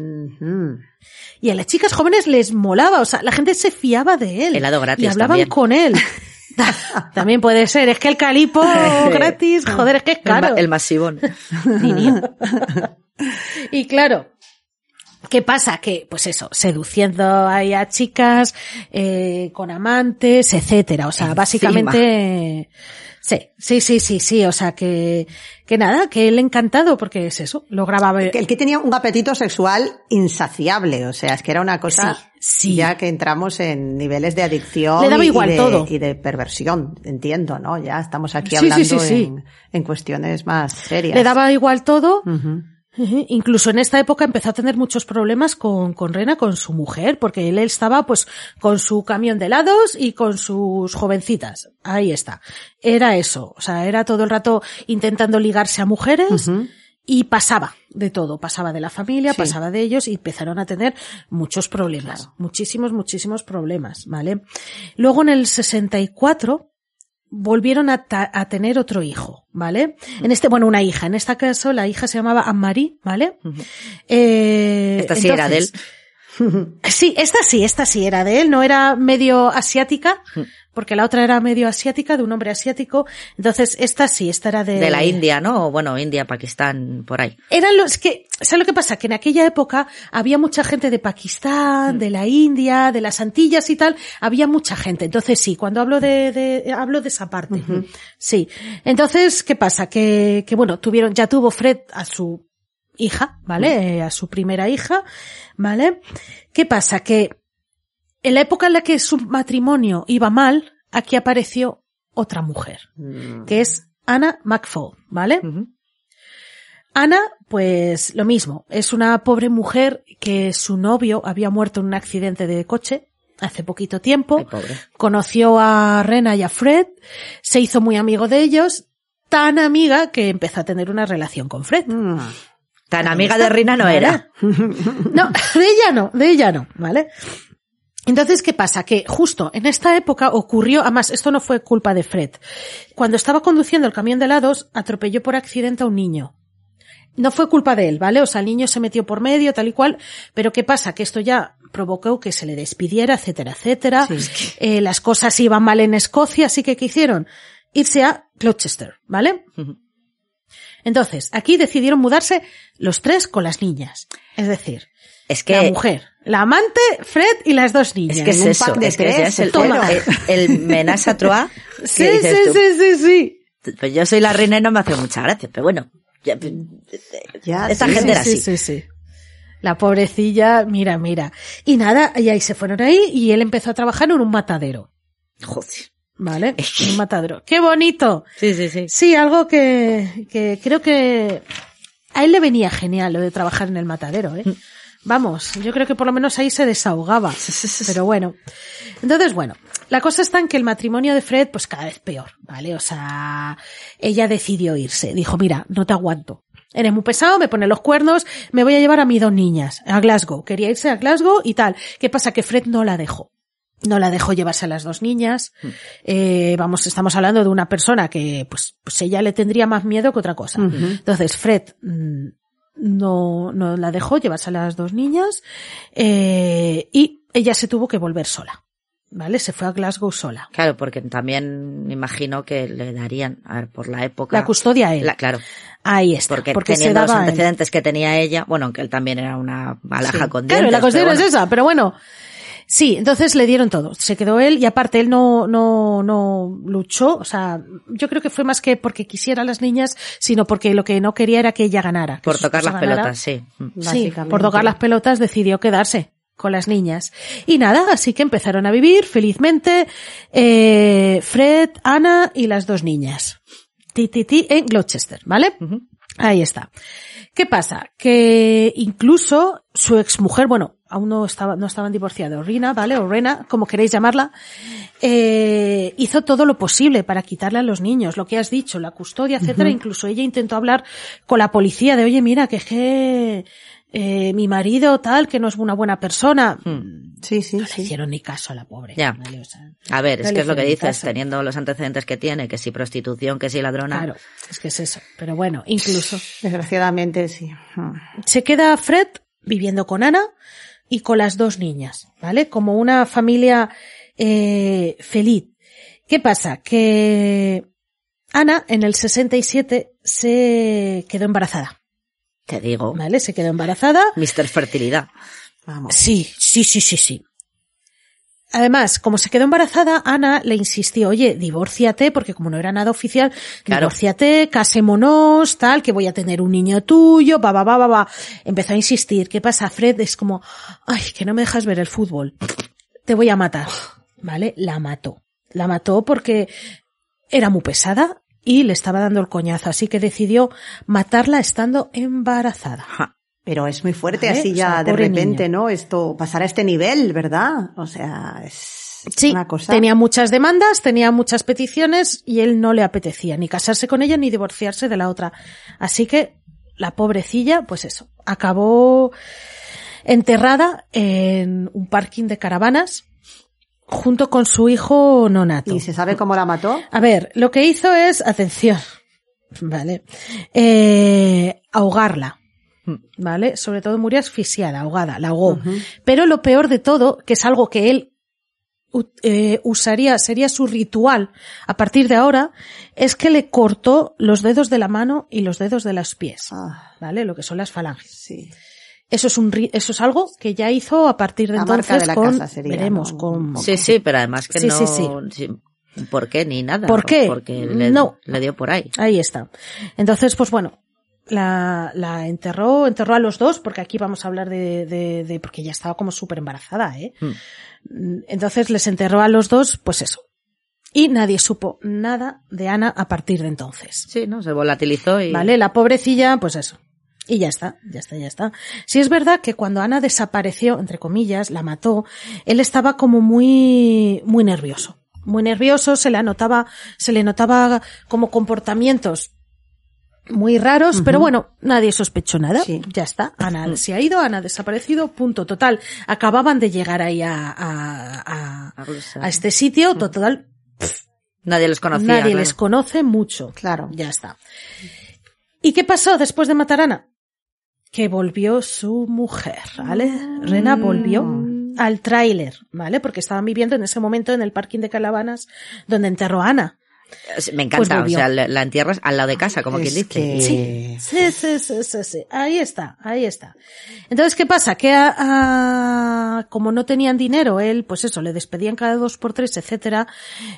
Speaker 2: Y a las chicas jóvenes les molaba, o sea, la gente se fiaba de él.
Speaker 3: Helado gratis
Speaker 2: Y hablaban
Speaker 3: también.
Speaker 2: con él. *laughs* también puede ser, es que el calipo *laughs* gratis, joder, es que es
Speaker 3: El, ma-
Speaker 2: caro.
Speaker 3: el masivón. *laughs*
Speaker 2: Y claro, ¿qué pasa? Que, pues eso, seduciendo ahí a chicas, eh, con amantes, etcétera. O sea,
Speaker 3: Encima.
Speaker 2: básicamente, sí, sí, sí, sí, sí. O sea, que, que nada, que él encantado, porque es eso, lo grababa.
Speaker 1: Que El que tenía un apetito sexual insaciable, o sea, es que era una cosa
Speaker 2: Sí, sí.
Speaker 1: ya que entramos en niveles de adicción
Speaker 2: Le daba
Speaker 1: y-
Speaker 2: igual
Speaker 1: y de,
Speaker 2: todo.
Speaker 1: y de perversión, entiendo, ¿no? Ya estamos aquí hablando
Speaker 2: sí.
Speaker 1: En, en cuestiones más serias.
Speaker 2: Le daba igual todo. Incluso en esta época empezó a tener muchos problemas con, con Rena, con su mujer, porque él estaba pues con su camión de helados y con sus jovencitas. Ahí está. Era eso. O sea, era todo el rato intentando ligarse a mujeres y pasaba de todo. Pasaba de la familia,
Speaker 1: Sí.
Speaker 2: pasaba de ellos y empezaron a tener muchos problemas. Muchísimos, muchísimos problemas, ¿vale? Luego en el 64 volvieron a, ta- a tener otro hijo, ¿vale? En este, bueno, una hija. En este caso, la hija se llamaba Anne-Marie, ¿vale? Eh,
Speaker 3: Esta sí era de él.
Speaker 2: Sí, esta sí, esta sí era de él, no era medio asiática, porque la otra era medio asiática, de un hombre asiático. Entonces, esta sí, esta era de...
Speaker 3: De la India, ¿no? O bueno, India, Pakistán, por ahí.
Speaker 2: Eran los que, ¿sabes lo que pasa? Que en aquella época había mucha gente de Pakistán, de la India, de las Antillas y tal, había mucha gente. Entonces sí, cuando hablo de, de hablo de esa parte. Sí. Entonces, ¿qué pasa? Que, que bueno, tuvieron, ya tuvo Fred a su hija, ¿vale? Eh, A su primera hija, ¿vale? ¿Qué pasa? Que en la época en la que su matrimonio iba mal, aquí apareció otra mujer, que es Anna McFall, ¿vale?
Speaker 3: Ujú.
Speaker 2: Ana, pues lo mismo, es una pobre mujer que su novio había muerto en un accidente de coche hace poquito tiempo.
Speaker 3: Ay.
Speaker 2: Conoció a Rena y a Fred, se hizo muy amigo de ellos, tan amiga que empezó a tener una relación con Fred.
Speaker 1: Mm.
Speaker 3: Tan amiga de Rina no era. *laughs*
Speaker 2: No, de ella no, de ella no, ¿vale? Entonces, ¿qué pasa? Que justo en esta época ocurrió, además, esto no fue culpa de Fred. Cuando estaba conduciendo el camión de helados, atropelló por accidente a un niño. No fue culpa de él, ¿vale? O sea, el niño se metió por medio, tal y cual. Pero ¿qué pasa? Que esto ya provocó que se le despidiera, etcétera, etcétera. Eh, las cosas iban mal en Escocia, así que ¿qué hicieron? Irse a Gloucester, ¿vale? Entonces, aquí decidieron mudarse los tres con las niñas. Es decir,
Speaker 3: Es que
Speaker 2: la mujer, la amante, Fred y las dos niñas.
Speaker 3: Es que es
Speaker 1: un
Speaker 3: eso,
Speaker 1: pack de
Speaker 3: es que es el,
Speaker 2: toma.
Speaker 3: el, el à trois. *laughs*
Speaker 2: Sí, sí,
Speaker 3: tú.
Speaker 2: sí, sí, sí.
Speaker 3: Pues yo soy la reina y no me hace mucha gracia, pero bueno. ya-
Speaker 1: Ya,
Speaker 3: Esta
Speaker 1: sí,
Speaker 3: gente era
Speaker 2: sí,
Speaker 3: así.
Speaker 2: sí, sí. La pobrecilla, mira, mira. Y nada, y ahí se fueron ahí y él empezó a trabajar en un matadero.
Speaker 3: Joder.
Speaker 2: ¿Vale? Un matadero. ¡Qué bonito!
Speaker 3: Sí, sí, sí.
Speaker 2: Sí, algo que, que creo que a él le venía genial lo de trabajar en el matadero, ¿eh? Vamos, yo creo que por lo menos ahí se desahogaba. Pero bueno. Entonces, bueno, la cosa está en que el matrimonio de Fred, pues cada vez peor, ¿vale? O sea, ella decidió irse. Dijo, mira, no te aguanto. Eres muy pesado, me pone los cuernos, me voy a llevar a mis dos niñas a Glasgow. Quería irse a Glasgow y tal. ¿Qué pasa? Que Fred no la dejó. No la dejó llevarse a las dos niñas. Eh, vamos, estamos hablando de una persona que, pues, pues ella le tendría más miedo que otra cosa. Entonces, Fred mm, no, no la dejó llevarse a las dos niñas eh, y ella se tuvo que volver sola. ¿Vale? Se fue a Glasgow sola.
Speaker 3: Claro, porque también me imagino que le darían, a ver, por la época.
Speaker 2: La custodia a él.
Speaker 3: La- claro,
Speaker 2: Ahí está.
Speaker 3: porque,
Speaker 2: porque se
Speaker 3: teniendo los
Speaker 2: daba
Speaker 3: antecedentes que tenía ella, bueno, aunque él también era una balaja
Speaker 2: Sí.
Speaker 3: con
Speaker 2: Claro,
Speaker 3: dientes.
Speaker 2: la cuestión
Speaker 3: pero
Speaker 2: es esa, pero bueno. Sí, entonces le dieron todo. Se quedó él y aparte él no, no, no luchó. O sea, yo creo que fue más que porque quisiera a las niñas, sino porque lo que no quería era que ella ganara. que
Speaker 3: Por tocar las
Speaker 2: ganara.
Speaker 3: pelotas, sí. Mm.
Speaker 2: Sí, por tocar las pelotas decidió quedarse con las niñas. Y nada, así que empezaron a vivir felizmente eh, Fred, Ana y las dos niñas. Ti, ti, ti, en Gloucester, ¿vale? Ahí está. ¿Qué pasa? Que incluso su exmujer, bueno, aún no estaba, no estaban divorciados, Rina, ¿vale? O Rena, como queréis llamarla, eh, hizo todo lo posible para quitarle a los niños, lo que has dicho, la custodia, etcétera. Incluso ella intentó hablar con la policía de, oye, mira, que es que eh, mi marido tal, que no es una buena persona.
Speaker 1: Sí, sí,
Speaker 2: No le hicieron ni caso a la pobre.
Speaker 3: Ya.
Speaker 2: ¿vale? O sea,
Speaker 3: A ver,
Speaker 2: No
Speaker 3: es que es lo que dices,
Speaker 2: caso.
Speaker 3: teniendo los antecedentes que tiene, que si prostitución, que si ladrona.
Speaker 2: claro, es que es eso. Pero bueno, incluso.
Speaker 1: Desgraciadamente, sí. Mm.
Speaker 2: se queda Fred viviendo con Ana y con las dos niñas, ¿vale? Como una familia eh, feliz. ¿Qué pasa? Que Ana en el 67 se quedó embarazada,
Speaker 3: Te digo,
Speaker 2: ¿vale? Se quedó embarazada.
Speaker 3: Mr. Fertilidad.
Speaker 1: Vamos.
Speaker 2: Sí, sí, sí, sí, sí. Además, como se quedó embarazada, Ana le insistió, oye, divórciate, porque como no era nada oficial,
Speaker 3: Claro.
Speaker 2: divórciate, casémonos, tal, que voy a tener un niño tuyo, va, va, va, va, va. Empezó a insistir. ¿Qué pasa? Fred es como, ay, que no me dejas ver el fútbol. Te voy a matar. ¿Vale? La mató. La mató porque era muy pesada y le estaba dando el coñazo, así que decidió matarla estando embarazada.
Speaker 1: Pero es muy fuerte
Speaker 2: Vale,
Speaker 1: así
Speaker 2: o
Speaker 1: ya
Speaker 2: sea,
Speaker 1: de repente,
Speaker 2: niña.
Speaker 1: ¿no? Esto pasar a este nivel, ¿verdad? O sea, es
Speaker 2: Sí,
Speaker 1: una cosa.
Speaker 2: tenía muchas demandas, tenía muchas peticiones y él no le apetecía ni casarse con ella ni divorciarse de la otra. Así que la pobrecilla, pues eso, acabó enterrada en un parking de caravanas junto con su hijo nonato.
Speaker 1: ¿Y se sabe cómo la mató?
Speaker 2: A ver, lo que hizo es, atención, *laughs* ¿vale? Eh, ahogarla. ¿Vale? Sobre todo murió asfixiada, ahogada, la ahogó. Pero lo peor de todo, que es algo que él eh, usaría, sería su ritual a partir de ahora, es que le cortó los dedos de la mano y los dedos de los pies,
Speaker 1: Ah,
Speaker 2: ¿vale? Lo que son las falanges.
Speaker 1: sí.
Speaker 2: Eso es un, ri- eso es algo que ya hizo a partir de
Speaker 1: La marca
Speaker 2: entonces
Speaker 1: de la
Speaker 2: con,
Speaker 1: casa sería,
Speaker 2: veremos,
Speaker 1: ¿no?
Speaker 2: con.
Speaker 3: Sí, sí, pero además que
Speaker 2: Sí,
Speaker 3: no...
Speaker 2: sí, sí.
Speaker 3: sí, ¿Por qué? Ni nada.
Speaker 2: ¿Por qué?
Speaker 3: Porque le,
Speaker 2: No.
Speaker 3: le dio por ahí.
Speaker 2: Ahí está. Entonces, pues bueno, la, la enterró, enterró a los dos, porque aquí vamos a hablar de, de, de- porque ya estaba como súper embarazada, ¿eh?
Speaker 3: Hmm.
Speaker 2: Entonces les enterró a los dos, pues eso. Y nadie supo nada de Ana a partir de entonces.
Speaker 3: Sí, ¿no? Se volatilizó y...
Speaker 2: ¿Vale? La pobrecilla, pues eso. Y ya está, ya está, ya está. Sí es verdad que cuando Ana desapareció, entre comillas, la mató, él estaba como muy, muy nervioso. Muy nervioso, se le notaba, se le notaba como comportamientos muy raros, pero bueno, nadie sospechó nada.
Speaker 1: Sí.
Speaker 2: Ya está. Ana se ha ido, Ana ha desaparecido, punto total. Acababan de llegar ahí a, a, a,
Speaker 3: A
Speaker 2: este sitio, total,
Speaker 3: Nadie los conocía.
Speaker 2: nadie
Speaker 3: claro.
Speaker 2: les conoce mucho.
Speaker 1: Claro.
Speaker 2: Ya está. ¿Y qué pasó después de matar a Ana? Que volvió su mujer, ¿vale? Rena volvió al tráiler, ¿vale? Porque estaban viviendo en ese momento en el parking de Calavanas donde enterró a Ana.
Speaker 3: Me encanta,
Speaker 2: Pues
Speaker 3: o
Speaker 2: volvió.
Speaker 3: sea, la la entierras al lado de casa, como
Speaker 1: Es
Speaker 3: quien dice.
Speaker 1: que-
Speaker 2: Sí, sí, sí, sí, sí, sí. Ahí está, ahí está. Entonces, ¿qué pasa? Que a- a- como no tenían dinero, él, pues eso, le despedían cada dos por tres, etcétera,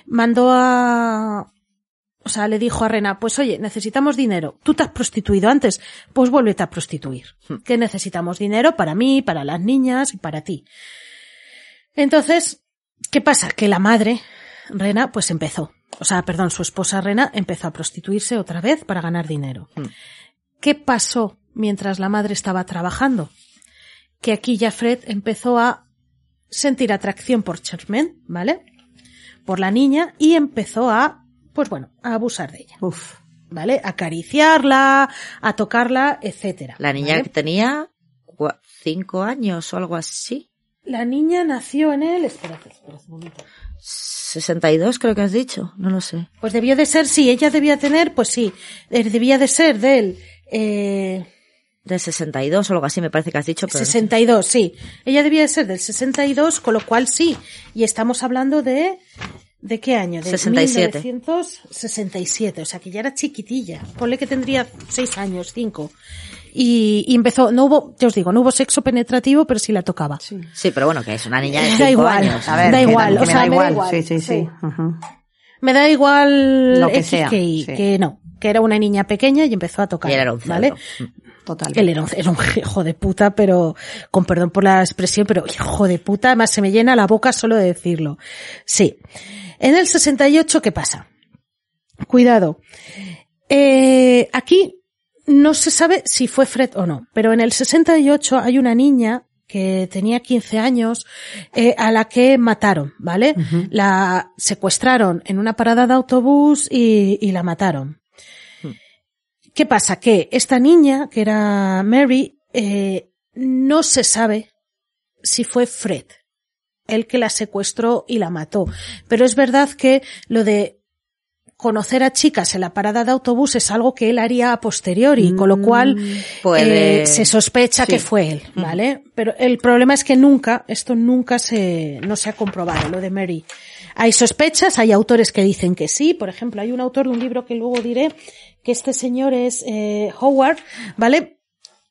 Speaker 2: mandó a, o sea, le dijo a Rena, pues oye, necesitamos dinero. Tú te has prostituido antes, pues vuélvete a prostituir. Que necesitamos dinero para mí, para las niñas y para ti. Entonces, ¿qué pasa? Que la madre, Rena, pues empezó. O sea, perdón, su esposa Rena empezó a prostituirse otra vez para ganar dinero. ¿Qué pasó mientras la madre estaba trabajando? Que aquí ya Fred empezó a sentir atracción por Charmaine, ¿vale? Por la niña y empezó a, pues bueno, a abusar de ella,
Speaker 1: Uf.
Speaker 2: ¿vale? A acariciarla, a tocarla, etcétera.
Speaker 3: La niña
Speaker 2: ¿vale?
Speaker 3: que tenía cinco años o algo así.
Speaker 2: La niña nació en él, espérate, espérate un momento.
Speaker 3: 62 creo que has dicho, no lo sé.
Speaker 2: Pues debió de ser, sí, ella debía tener, pues sí, eh, debía de ser del eh,
Speaker 3: De 62 o algo así me parece que has dicho, pero no sé.
Speaker 2: 62, sí. Ella debía de ser del 62, con lo cual sí. Y estamos hablando de... ¿De qué año? De
Speaker 3: 67.
Speaker 2: 1967, o sea que ya era chiquitilla. Ponle que tendría seis años, cinco. Y, y empezó, no hubo, ya os digo, no hubo sexo penetrativo, pero sí la tocaba.
Speaker 1: Sí.
Speaker 3: Sí, pero bueno, que es una niña de *laughs*
Speaker 2: Da
Speaker 3: 5
Speaker 2: igual.
Speaker 3: años.
Speaker 1: A ver,
Speaker 2: Da igual,
Speaker 1: que
Speaker 2: o
Speaker 1: me
Speaker 2: sea,
Speaker 1: da
Speaker 2: me da
Speaker 1: igual. Sí, sí, sí.
Speaker 2: Me da igual
Speaker 1: Lo que
Speaker 2: X
Speaker 1: sea,
Speaker 2: que Y,
Speaker 1: sí.
Speaker 2: que no, que era una niña pequeña y empezó a tocar.
Speaker 3: Y él era un
Speaker 2: ¿vale?
Speaker 3: cerdo.
Speaker 1: Total.
Speaker 2: Él era un, era un *laughs* hijo de puta, pero con perdón por la expresión, pero hijo de puta, además se me llena la boca solo de decirlo. Sí. En el 68, ¿qué pasa? Cuidado. Eh, aquí no se sabe si fue Fred o no, pero en el 68 hay una niña que tenía 15 años, eh, a la que mataron, ¿vale? La secuestraron en una parada de autobús y, y la mataron. ¿Qué pasa? Que esta niña, que era Mary, eh, no se sabe si fue Fred el que la secuestró y la mató. Pero es verdad que lo de conocer a chicas en la parada de autobús es algo que él haría a posteriori, con lo cual
Speaker 3: puede-
Speaker 2: eh, se sospecha
Speaker 1: Sí.
Speaker 2: que fue él, ¿vale? Pero el problema es que nunca, esto nunca se, no se ha comprobado, lo de Mary. Hay sospechas, hay autores que dicen que sí, por ejemplo, hay un autor de un libro que luego diré que este señor es eh, Howard, ¿vale?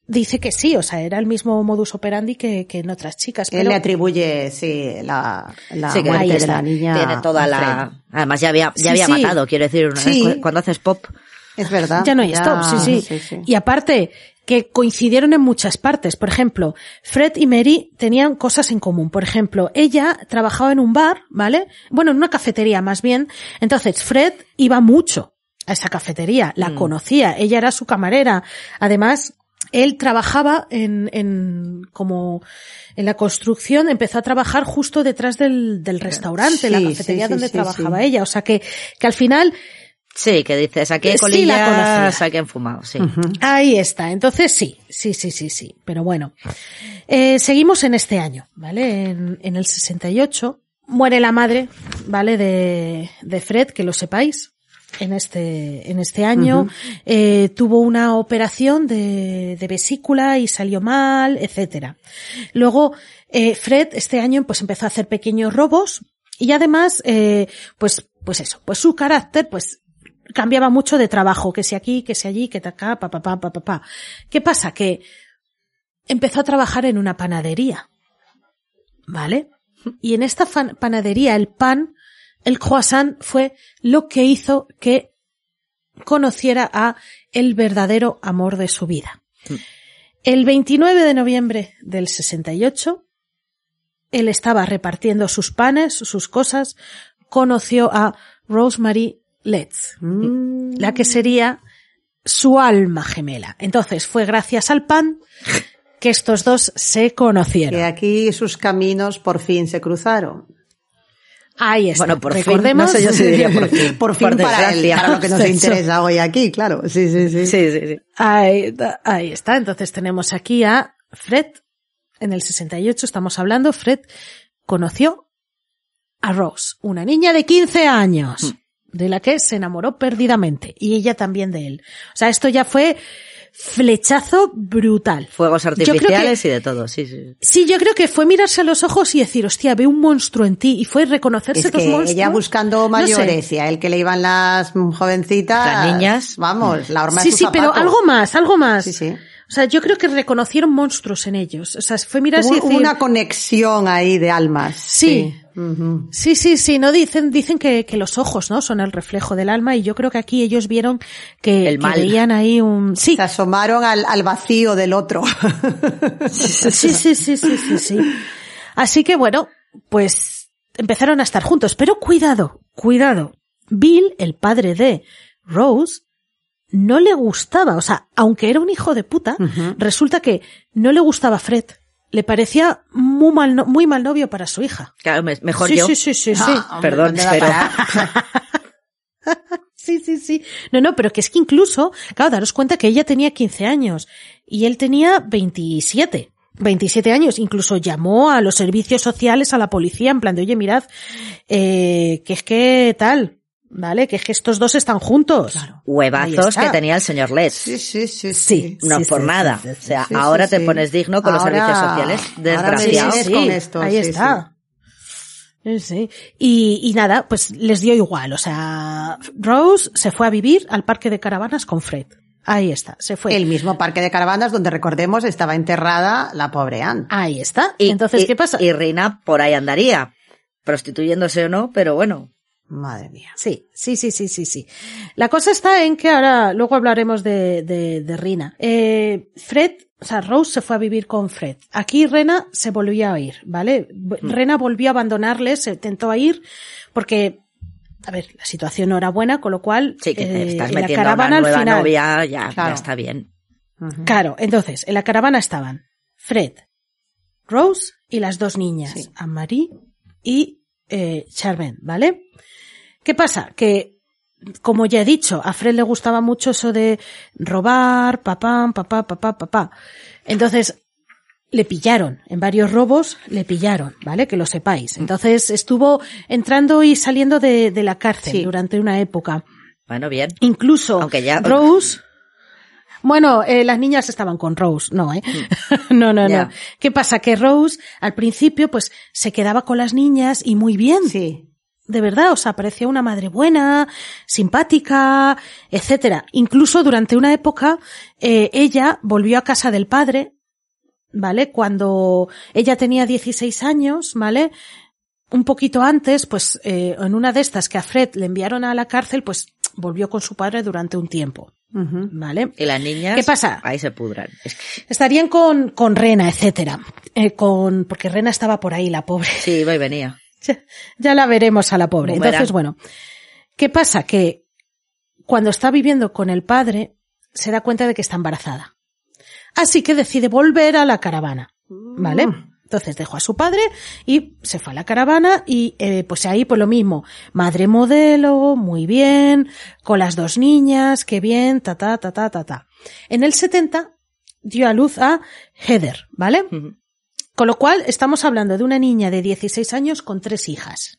Speaker 2: Dice que sí, o sea, era el mismo modus operandi que, que en otras chicas.
Speaker 1: Él
Speaker 2: pero-
Speaker 1: le atribuye, sí, la, la
Speaker 3: Sí,
Speaker 1: muerte de la niña.
Speaker 3: Tiene toda la... Además ya había, ya
Speaker 2: Sí,
Speaker 3: había
Speaker 2: sí.
Speaker 3: matado, quiero decir, una
Speaker 1: Sí.
Speaker 3: vez, cuando haces pop.
Speaker 1: Es verdad.
Speaker 2: Ya no hay
Speaker 1: Ya-
Speaker 2: stop, sí, sí. Y aparte, que coincidieron en muchas partes. Por ejemplo, Fred y Mary tenían cosas en común. Por ejemplo, ella trabajaba en un bar, ¿vale? Bueno, en una cafetería más bien. Entonces, Fred iba mucho a esa cafetería, la
Speaker 1: Mm.
Speaker 2: conocía, ella era su camarera. Además, él trabajaba en, en, como, en la construcción, empezó a trabajar justo detrás del, del restaurante, la cafetería
Speaker 1: sí, sí,
Speaker 2: donde
Speaker 1: sí,
Speaker 2: trabajaba
Speaker 1: sí.
Speaker 2: ella. O sea que, que al final,
Speaker 3: Sí, que dices, aquí hay
Speaker 2: Eh, sí
Speaker 3: aquí han fumado, sí.
Speaker 2: Ahí está. Entonces sí, sí, sí, sí, sí. Pero bueno, Eh, seguimos en este año, ¿vale? En, en el 68 muere la madre, ¿vale? De, de Fred, que lo sepáis. En este, en este año eh, tuvo una operación de, de vesícula y salió mal, etcétera. Luego eh, Fred este año pues empezó a hacer pequeños robos Y además, eh, pues, pues eso, pues su carácter, pues cambiaba mucho de trabajo, que si aquí, que si allí, que acá, pa, pa, pa, pa, pa, pa. ¿Qué pasa? Que empezó a trabajar en una panadería. ¿Vale? Y en esta panadería el pan, el croissant fue lo que hizo que conociera a el verdadero amor de su vida. El 29 de noviembre del 68, él estaba repartiendo sus panes, sus cosas, conoció a Rosemary Letts,
Speaker 1: Mm.
Speaker 2: la que sería su alma gemela. Entonces fue gracias al pan que estos dos se conocieron.
Speaker 1: Que aquí sus caminos por fin se cruzaron.
Speaker 2: Ahí está.
Speaker 3: Bueno, por fin,
Speaker 2: Recordemos,
Speaker 3: no sé yo si diría por fin. *laughs*
Speaker 1: Por fin
Speaker 3: Por
Speaker 1: para, él, para lo que nos *laughs* interesa hoy aquí, claro. Sí, sí, sí.
Speaker 3: Sí, sí, sí.
Speaker 2: Ahí, ahí está. Entonces tenemos aquí a Fred. En el 68 estamos hablando. Fred conoció a Rose, una niña de 15 años, de la que se enamoró perdidamente. Y ella también de él. O sea, esto ya fue flechazo brutal.
Speaker 3: Fuegos
Speaker 2: que-
Speaker 3: artificiales y de todo, sí, sí.
Speaker 2: Sí, yo creo que fue mirarse a los ojos y decir, hostia, veo un monstruo en ti. Y fue reconocerse
Speaker 1: Es
Speaker 2: los
Speaker 1: que
Speaker 2: monstruos.
Speaker 1: ella buscando
Speaker 2: No sé.
Speaker 1: mayores y a él que le iban las jovencitas.
Speaker 3: Las niñas.
Speaker 1: Vamos, la horma
Speaker 2: Sí,
Speaker 1: de
Speaker 2: sí, pero algo más, algo más.
Speaker 1: Sí, sí.
Speaker 2: O sea, yo creo que reconocieron monstruos en ellos. O sea, fue mirarse y
Speaker 1: Hubo
Speaker 2: decir...
Speaker 1: una conexión ahí de almas.
Speaker 2: Sí. Sí, sí, sí, no dicen, dicen que, que los ojos, ¿no? Son el reflejo del alma y yo creo que aquí ellos vieron que,
Speaker 3: El
Speaker 2: que
Speaker 3: mal.
Speaker 2: veían ahí un, sí,
Speaker 1: Se asomaron al, al vacío del otro.
Speaker 2: sí, sí, sí, sí, sí, sí. Así que bueno, pues empezaron a estar juntos, pero cuidado, cuidado. Bill, el padre de Rose, no le gustaba, o sea, aunque era un hijo de puta, resulta que no le gustaba Fred. Le parecía muy mal, no- muy mal novio para su hija.
Speaker 3: Claro, me- mejor
Speaker 2: sí,
Speaker 3: yo.
Speaker 2: sí, sí, sí, sí.
Speaker 1: Ah, hombre,
Speaker 3: Perdón,
Speaker 1: ¿dónde va a
Speaker 3: pero-? *laughs*
Speaker 2: Sí, sí, sí. No, no, pero que es que incluso, claro, daros cuenta que ella tenía 15 años y él tenía 27. 27 años, incluso llamó a los servicios sociales, a la policía, en plan de, oye, mirad, eh, que es que tal, ¿vale? Que es que estos dos están juntos. Ahí
Speaker 3: Huevazos que tenía el señor Les.
Speaker 1: Sí, sí, sí.
Speaker 2: Sí.
Speaker 3: No
Speaker 2: Sí,
Speaker 3: por
Speaker 2: sí,
Speaker 3: nada.
Speaker 2: sí, sí,
Speaker 3: o sea,
Speaker 1: sí,
Speaker 3: ahora
Speaker 1: sí,
Speaker 3: te
Speaker 1: sí.
Speaker 3: pones digno con los servicios sociales.
Speaker 1: ahora me
Speaker 3: Desgraciado.
Speaker 1: con esto,
Speaker 2: ahí
Speaker 1: sí,
Speaker 2: está. Sí, sí. Y, y nada, pues les dio igual. O sea, Rose se fue a vivir al parque de caravanas con Fred. Ahí está, se fue.
Speaker 1: El mismo parque de caravanas donde recordemos estaba enterrada la pobre Anne.
Speaker 2: Ahí está.
Speaker 3: Y,
Speaker 2: Entonces,
Speaker 3: y-
Speaker 2: ¿qué pasa?
Speaker 3: Y Rina por ahí andaría. Prostituyéndose o no, pero bueno.
Speaker 1: Madre mía.
Speaker 2: Sí, sí, sí, sí, sí, sí. La cosa está en que ahora, luego hablaremos de, de, de Rina. Eh, Fred, o sea, Rose se fue a vivir con Fred. Aquí Rena se volvió a ir, ¿vale?
Speaker 3: Mm.
Speaker 2: Rena volvió a abandonarles, se intentó a ir porque, a ver, la situación no era buena, con lo cual,
Speaker 3: Sí, que
Speaker 2: eh,
Speaker 3: te estás
Speaker 2: en la
Speaker 3: a
Speaker 2: caravana al final.
Speaker 3: novia, ya,
Speaker 1: Claro.
Speaker 3: ya está bien.
Speaker 2: Claro, entonces, en la caravana estaban Fred, Rose y las dos niñas,
Speaker 1: Sí.
Speaker 2: Anne-Marie y eh, Charmaine, ¿vale? ¿Qué pasa? Que, como ya he dicho, a Fred le gustaba mucho eso de robar, papá, papá, papá, papá. Entonces, le pillaron, en varios robos le pillaron, ¿vale? Que lo sepáis. Entonces, estuvo entrando y saliendo de, de la cárcel
Speaker 1: Sí.
Speaker 2: durante una época.
Speaker 3: Bueno, bien.
Speaker 2: Incluso
Speaker 3: Aunque ya-
Speaker 2: Rose. Bueno, eh, las niñas estaban con Rose, no, ¿eh? *laughs* no, no,
Speaker 3: Mm. Ya.
Speaker 2: no. ¿Qué pasa? Que Rose, al principio, pues, se quedaba con las niñas y muy bien.
Speaker 1: Sí.
Speaker 2: De verdad, o sea, parecía una madre buena, simpática, etcétera. Incluso durante una época, eh, ella volvió a casa del padre, ¿vale? Cuando ella tenía 16 años, ¿vale? Un poquito antes, pues, eh, en una de estas que a Fred le enviaron a la cárcel, pues, volvió con su padre durante un tiempo. ¿vale?
Speaker 3: Y las niñas.
Speaker 2: ¿Qué pasa?
Speaker 3: Ahí se pudran. Es que,
Speaker 2: Estarían con, con Rena, etcétera. Eh, con, porque Rena estaba por ahí, la pobre.
Speaker 3: sí, iba y venía. *laughs*
Speaker 2: Ya, ya la veremos a la pobre. Entonces, bueno, ¿qué pasa? Que cuando está viviendo con el padre, se da cuenta de que está embarazada. Así que decide volver a la caravana. ¿Vale? Entonces dejó a su padre y se fue a la caravana y eh, pues ahí pues lo mismo. Madre modelo, muy bien, con las dos niñas, qué bien, ta ta ta ta ta ta. En el 70 dio a luz a Heather, ¿vale? Con lo cual, estamos hablando de una niña de 16 años con tres hijas.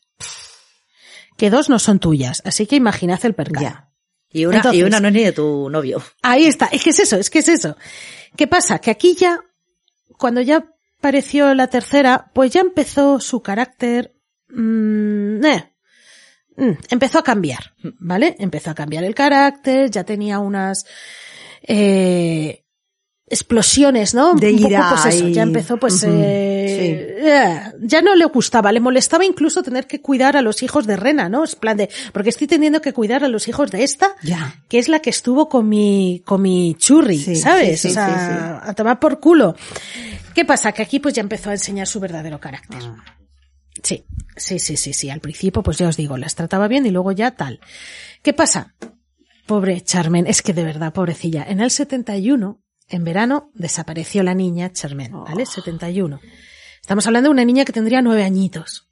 Speaker 2: Que dos no son tuyas, así que imaginad el percal.
Speaker 1: Ya.
Speaker 3: Y una, y
Speaker 2: Entonces-
Speaker 3: una no es ni de tu novio.
Speaker 2: Ahí está, es que es eso, es que es eso. ¿Qué pasa? Que aquí ya, cuando ya apareció la tercera, pues ya empezó su carácter mm, eh, mm, empezó a cambiar, ¿vale? Empezó a cambiar el carácter, ya tenía unas eh, explosiones, ¿no?
Speaker 1: De
Speaker 2: Un poco, pues eso, ya empezó, pues, eh, eh, ya no le gustaba, le molestaba incluso tener que cuidar a los hijos de Rena, ¿no? Es plan de, porque estoy teniendo que cuidar a los hijos de esta,
Speaker 1: Ya.
Speaker 2: que es la que estuvo con mi, con mi churri,
Speaker 1: Sí,
Speaker 2: ¿sabes?
Speaker 1: sí, sí,
Speaker 2: o sea, a tomar por culo. ¿Qué pasa? Que aquí pues ya empezó a enseñar su verdadero carácter.
Speaker 1: Ah.
Speaker 2: Sí, sí, sí, sí, sí. Al principio, pues ya os digo, las trataba bien y luego ya tal. ¿Qué pasa? Pobre Charmen, es que de verdad, pobrecilla. En el 71, en verano, desapareció la niña Charmen, ¿vale? 71. Estamos hablando de una niña que tendría nueve añitos.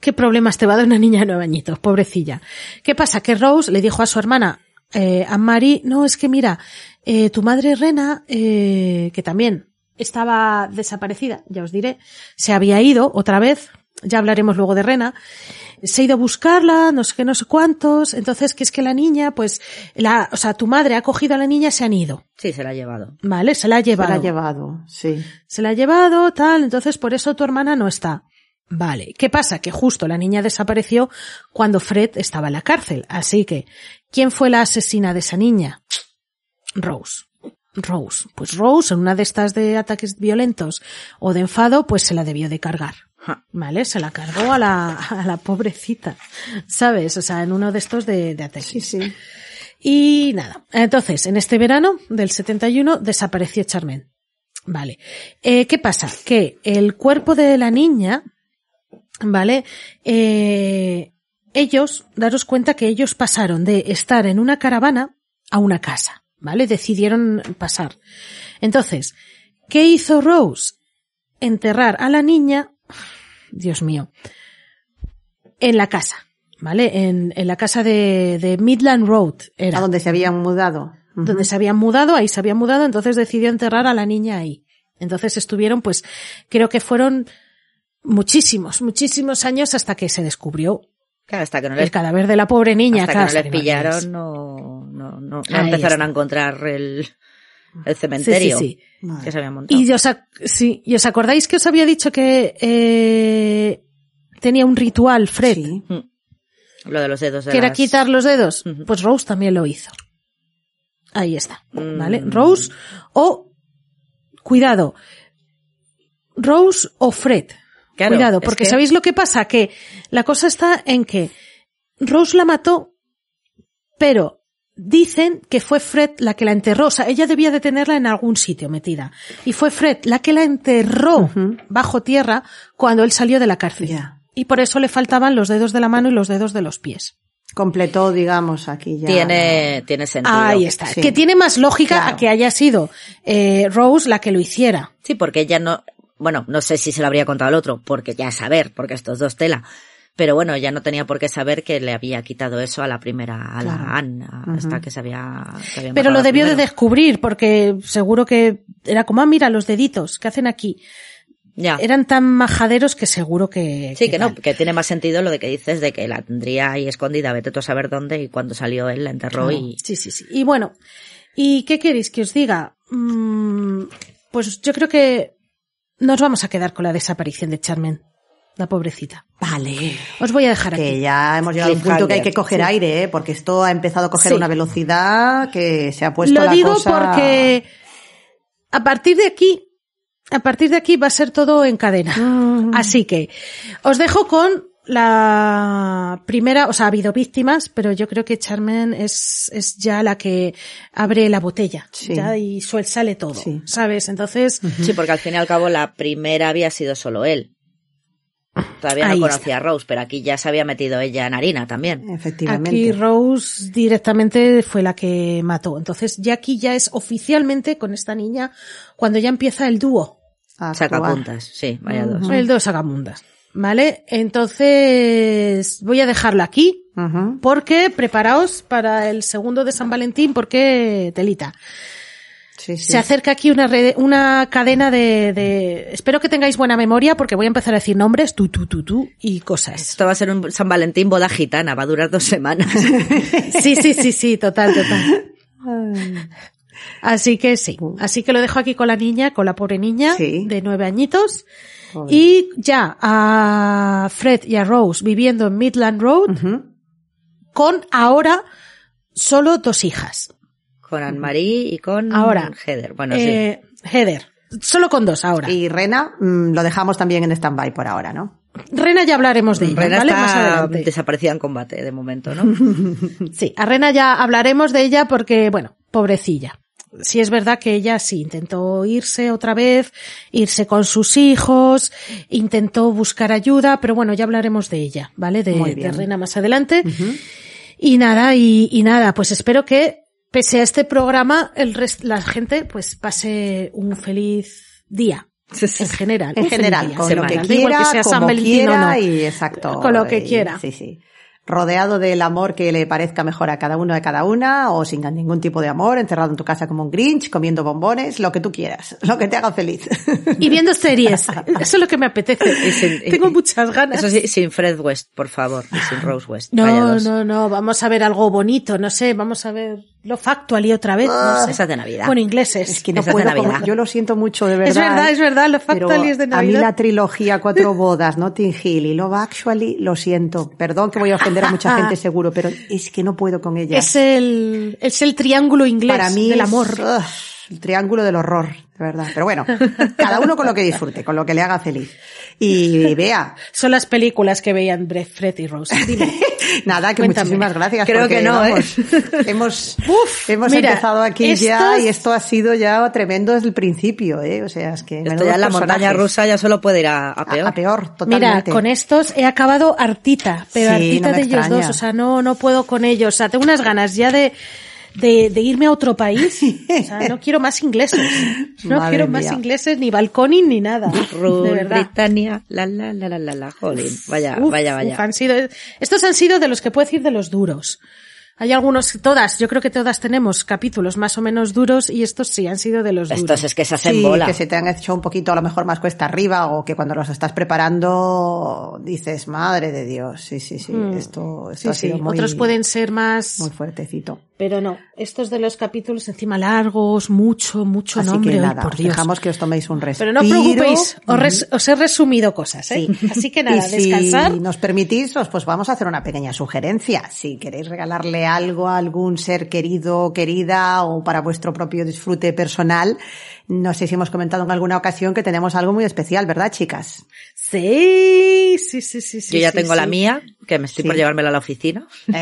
Speaker 2: ¿Qué problemas te va a dar una niña de nueve añitos? Pobrecilla. ¿Qué pasa? Que Rose le dijo a su hermana, eh, a Mari, no, es que mira, eh, tu madre Rena, eh, que también estaba desaparecida, ya os diré, se había ido otra vez, ya hablaremos luego de Rena, se ha ido a buscarla, no sé qué, no sé cuántos, entonces que es que la niña, pues, la, o sea, tu madre ha cogido a la niña, se han ido,
Speaker 3: Sí, se la ha llevado.
Speaker 2: ¿vale? Se la ha
Speaker 1: Se
Speaker 2: llevado.
Speaker 1: la ha llevado, sí.
Speaker 2: Se la ha llevado, tal, entonces por eso tu hermana no está. Vale. ¿Qué pasa? Que justo la niña desapareció cuando Fred estaba en la cárcel. Así que, ¿quién fue la asesina de esa niña? Rose. Rose. Pues Rose, en una de estas de ataques violentos o de enfado, pues se la debió de cargar.
Speaker 3: Ja.
Speaker 2: ¿Vale? Se la cargó a la, a la pobrecita. ¿Sabes? O sea, en uno de estos de, de.
Speaker 1: Sí, sí.
Speaker 2: Y nada, entonces, en este verano del 71 desapareció Charmen. Vale. Eh, ¿Qué pasa? Que el cuerpo de la niña, ¿vale? Eh, ellos, daros cuenta que ellos pasaron de estar en una caravana a una casa, ¿vale? Decidieron pasar. Entonces, ¿qué hizo Rose? Enterrar a la niña, Dios mío, en la casa, ¿vale? En, en la casa de, de Midland Road era
Speaker 1: A donde se habían mudado.
Speaker 2: Donde se habían mudado, ahí se habían mudado, entonces decidió enterrar a la niña ahí. Entonces estuvieron, pues, creo que fueron muchísimos, muchísimos años hasta que se descubrió
Speaker 3: Claro, hasta que no
Speaker 2: el
Speaker 3: les,
Speaker 2: cadáver de la pobre niña.
Speaker 3: hasta
Speaker 2: claro,
Speaker 3: que no
Speaker 2: hasta
Speaker 3: les
Speaker 2: que no les-
Speaker 3: pillaron, no, no, no, empezaron
Speaker 2: está.
Speaker 3: a encontrar el, el cementerio
Speaker 2: sí, sí.
Speaker 3: Que se habían montado.
Speaker 2: Y os, ac- sí, ¿y os acordáis que os había dicho que eh, tenía un ritual, Fred,
Speaker 1: Sí.
Speaker 3: Lo de los dedos de
Speaker 2: que era quitar los dedos? Pues Rose también lo hizo. Ahí está,
Speaker 3: Mm.
Speaker 2: ¿vale? Rose o, cuidado, Rose o Fred.
Speaker 3: Claro,
Speaker 2: Cuidado, porque
Speaker 3: que-
Speaker 2: ¿sabéis lo que pasa? Que la cosa está en que Rose la mató, pero dicen que fue Fred la que la enterró. O sea, ella debía de tenerla en algún sitio metida. Y fue Fred la que la enterró bajo tierra cuando él salió de la cárcel. Y por eso le faltaban los dedos de la mano y los dedos de los pies.
Speaker 1: Completó, digamos, aquí ya.
Speaker 3: tiene, tiene sentido.
Speaker 2: Ahí está.
Speaker 1: Sí.
Speaker 2: Que tiene más lógica
Speaker 1: Claro.
Speaker 2: a que haya sido eh, Rose la que lo hiciera.
Speaker 3: Sí, porque ella no, bueno, no sé si se lo habría contado al otro, porque ya saber, porque estos dos tela. Pero bueno, ella no tenía por qué saber que le había quitado eso a la primera, a
Speaker 1: Claro.
Speaker 3: la Anna, hasta que se había, que había
Speaker 2: Pero lo debió de descubrir porque seguro que era como, ah, mira los deditos que hacen aquí.
Speaker 3: Ya.
Speaker 2: Eran tan majaderos que seguro que...
Speaker 3: Sí, que no, que tiene más sentido lo de que dices de que la tendría ahí escondida, vete tú a saber dónde, y cuando salió él la enterró y...
Speaker 2: Sí, sí, sí. Y bueno, ¿y qué queréis que os diga? Mm, pues yo creo que nos vamos a quedar con la desaparición de Charmen, la pobrecita.
Speaker 1: Vale.
Speaker 2: Os voy a dejar
Speaker 1: Que
Speaker 2: aquí.
Speaker 1: ya hemos llegado a un punto que hay que coger aire, ¿eh? porque esto ha empezado a coger
Speaker 2: Sí.
Speaker 1: una velocidad que se ha puesto
Speaker 2: Lo
Speaker 1: la
Speaker 2: digo
Speaker 1: cosa...
Speaker 2: porque a partir de aquí, a partir de aquí va a ser todo en cadena.
Speaker 1: Mm.
Speaker 2: Así que os dejo con la primera, o sea, ha habido víctimas, pero yo creo que Charmen es, es ya la que abre la botella,
Speaker 1: Sí.
Speaker 2: ya y suel sale todo,
Speaker 1: Sí.
Speaker 2: ¿sabes? Entonces,
Speaker 3: Sí, porque al fin y al cabo la primera había sido solo él. Todavía
Speaker 2: Ahí
Speaker 3: no conocía a Rose, pero aquí ya se había metido ella en harina también.
Speaker 1: Efectivamente.
Speaker 2: aquí Rose directamente fue la que mató. Entonces, ya aquí ya es oficialmente con esta niña cuando ya empieza el dúo.
Speaker 1: A
Speaker 3: Saca
Speaker 1: actuar.
Speaker 3: puntas, sí, vaya dos.
Speaker 2: El dos Sagamundas. ¿Vale? Entonces, voy a dejarlo aquí. Porque preparaos para el segundo de San Valentín, porque telita.
Speaker 1: Sí, sí.
Speaker 2: Se acerca aquí una, red- una cadena de, de- Espero que tengáis buena memoria porque voy a empezar a decir nombres, tú, tú, tú, tú y cosas.
Speaker 3: Esto va a ser un San Valentín boda gitana, va a durar dos semanas. *laughs*
Speaker 2: Sí, sí, sí, sí, total, total. Así que sí. Así que lo dejo aquí con la niña, con la pobre niña
Speaker 1: Sí.
Speaker 2: de nueve añitos.
Speaker 1: Pobre.
Speaker 2: Y ya a Fred y a Rose viviendo en Midland Road con ahora solo dos hijas.
Speaker 3: Con Anne-Marie y con
Speaker 2: Ahora.
Speaker 3: Heather. Bueno,
Speaker 2: Eh, Heather. Solo con dos ahora.
Speaker 1: Y Rena mm, lo dejamos también en stand-by por ahora, ¿no?
Speaker 2: Rena ya hablaremos de
Speaker 3: sí.
Speaker 2: ella,
Speaker 3: Rena
Speaker 2: ¿vale? Más
Speaker 3: está
Speaker 2: adelante.
Speaker 3: desaparecida en combate de momento, ¿no? *laughs*
Speaker 2: Sí, a Rena ya hablaremos de ella porque, bueno, pobrecilla. Sí es verdad que ella sí intentó irse otra vez, irse con sus hijos, intentó buscar ayuda, pero bueno, ya hablaremos de ella, ¿vale? De. Rena más adelante. Y nada, y, y nada, pues espero que pese a este programa, el rest- la gente pues pase un feliz día. En general.
Speaker 1: En general,
Speaker 2: día.
Speaker 1: con
Speaker 3: Semana.
Speaker 1: lo que quiera,
Speaker 2: sea San
Speaker 1: como quiera
Speaker 2: no.
Speaker 1: y exacto.
Speaker 2: Con lo que
Speaker 1: y-
Speaker 2: quiera.
Speaker 1: Sí, sí. Rodeado del amor que le parezca mejor a cada uno de cada una o sin ningún tipo de amor, encerrado en tu casa como un Grinch, comiendo bombones, lo que tú quieras, lo que te haga feliz. *laughs*
Speaker 2: Y viendo series. *laughs* Eso es lo que me apetece.
Speaker 3: Sin-
Speaker 2: Tengo muchas ganas.
Speaker 3: Eso sí, sin Fred West, por favor, y sin Rose West.
Speaker 2: No, no, no, vamos a ver algo bonito, no sé, vamos a ver lo factual y otra vez, no sé.
Speaker 3: Esas de Navidad.
Speaker 2: Bueno, ingleses.
Speaker 1: Es que no
Speaker 3: de
Speaker 1: puedo, como-
Speaker 3: Navidad.
Speaker 1: yo lo siento mucho, de verdad.
Speaker 2: Es verdad, es verdad, lo factual y es de
Speaker 1: A mí
Speaker 2: Navidad.
Speaker 1: la trilogía Cuatro *laughs* Bodas, Notting Hill y Love Actually, lo siento. Perdón que voy a ofender a mucha gente seguro, pero es que no puedo con ella.
Speaker 2: Es el, es el triángulo inglés
Speaker 1: Para mí
Speaker 2: del
Speaker 1: es,
Speaker 2: amor.
Speaker 1: El triángulo del horror, de verdad. Pero bueno, cada uno con lo que disfrute, con lo que le haga feliz. Y vea,
Speaker 2: Son las películas que veían Fred y Rose. Dime. *laughs*
Speaker 1: nada, que
Speaker 2: Cuéntame.
Speaker 1: muchísimas gracias.
Speaker 3: Creo
Speaker 1: porque,
Speaker 3: que no, ¿eh?
Speaker 1: vamos, Hemos,
Speaker 2: Uf,
Speaker 1: hemos
Speaker 2: mira,
Speaker 1: empezado aquí
Speaker 2: estos-
Speaker 1: ya y esto ha sido ya tremendo desde el principio, ¿eh? O sea, es que
Speaker 3: Esto ya en la montaña rusa ya solo puede ir a, peor.
Speaker 1: A, peor,
Speaker 2: Mira,
Speaker 1: totalmente.
Speaker 2: con estos he acabado hartita, pero
Speaker 1: Sí,
Speaker 2: hartita
Speaker 1: no
Speaker 2: de ellos
Speaker 1: extraña.
Speaker 2: dos, o sea, no, no puedo con ellos, o sea, tengo unas ganas ya de, de, de irme a otro país, *laughs* o sea, no quiero más ingleses, no
Speaker 1: Madre
Speaker 2: quiero más ingleses, ni balconing, ni nada, de
Speaker 3: Rule
Speaker 2: verdad.
Speaker 3: Britannia, la la la la la la, jolín. Vaya,
Speaker 2: Uf,
Speaker 3: vaya, vaya.
Speaker 2: uf, han sido, estos han sido de los que puedo decir de los duros. Hay algunos, todas, yo creo que todas tenemos capítulos más o menos duros y estos sí han sido de los duros.
Speaker 3: Estos es que se hacen
Speaker 1: Sí,
Speaker 3: bola.
Speaker 1: que se te han hecho un poquito a lo mejor más cuesta arriba o que cuando los estás preparando dices, madre de Dios, sí, sí, sí, esto, esto
Speaker 2: Mm. Sí,
Speaker 1: ha
Speaker 2: sí,
Speaker 1: sido muy,
Speaker 2: otros pueden ser más,
Speaker 1: muy fuertecito.
Speaker 2: pero no, estos de los capítulos encima largos, mucho, mucho
Speaker 1: Así
Speaker 2: nombre,
Speaker 1: que nada,
Speaker 2: por
Speaker 1: os
Speaker 2: Dios.
Speaker 1: dejamos que os toméis un respiro.
Speaker 2: Pero no os preocupéis, os, res- os he resumido cosas, ¿eh?
Speaker 1: Sí. *laughs*
Speaker 2: Así que *laughs* nada,
Speaker 1: y si
Speaker 2: descansar.
Speaker 1: nos permitís, os, pues vamos a hacer una pequeña sugerencia. Si queréis regalarle algo a algún ser querido o querida o para vuestro propio disfrute personal, no sé si hemos comentado en alguna ocasión que tenemos algo muy especial, ¿verdad, chicas?
Speaker 2: Sí, sí, sí, sí. sí
Speaker 3: Yo ya
Speaker 2: sí,
Speaker 3: tengo la mía, que me estoy
Speaker 1: Sí.
Speaker 3: por llevármela a la oficina.
Speaker 2: Tengo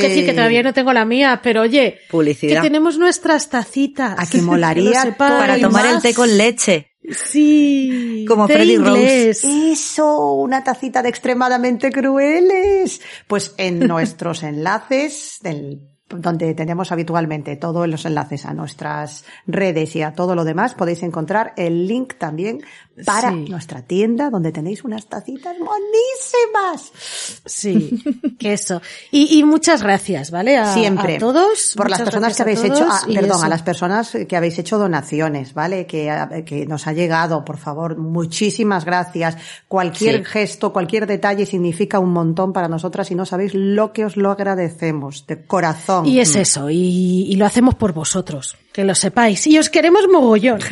Speaker 2: que decir que todavía no tengo la mía, pero oye,
Speaker 3: Publicidad.
Speaker 2: que tenemos nuestras tacitas.
Speaker 1: A *laughs* que molaría.
Speaker 3: Para tomar el té con leche.
Speaker 2: Sí.
Speaker 3: Como
Speaker 2: té
Speaker 3: Freddy Rose.
Speaker 1: Eso, una tacita de extremadamente crueles. Pues en *laughs* nuestros enlaces del donde tenemos habitualmente todos los enlaces a nuestras redes y a todo lo demás, podéis encontrar el link también para
Speaker 2: Sí.
Speaker 1: nuestra tienda donde tenéis unas tacitas monísimas.
Speaker 2: Sí, que eso. Y, y muchas gracias, ¿vale? A,
Speaker 1: Siempre.
Speaker 2: a todos.
Speaker 1: Por las personas que habéis hecho, ah, perdón,
Speaker 2: eso.
Speaker 1: a las personas que habéis hecho donaciones, ¿vale? Que, que nos ha llegado, por favor, muchísimas gracias. Cualquier
Speaker 3: Sí.
Speaker 1: gesto, cualquier detalle significa un montón para nosotras y no sabéis lo que os lo agradecemos, de corazón.
Speaker 2: Y es eso, y, y lo hacemos por vosotros, que lo sepáis. Y os queremos mogollón. *laughs*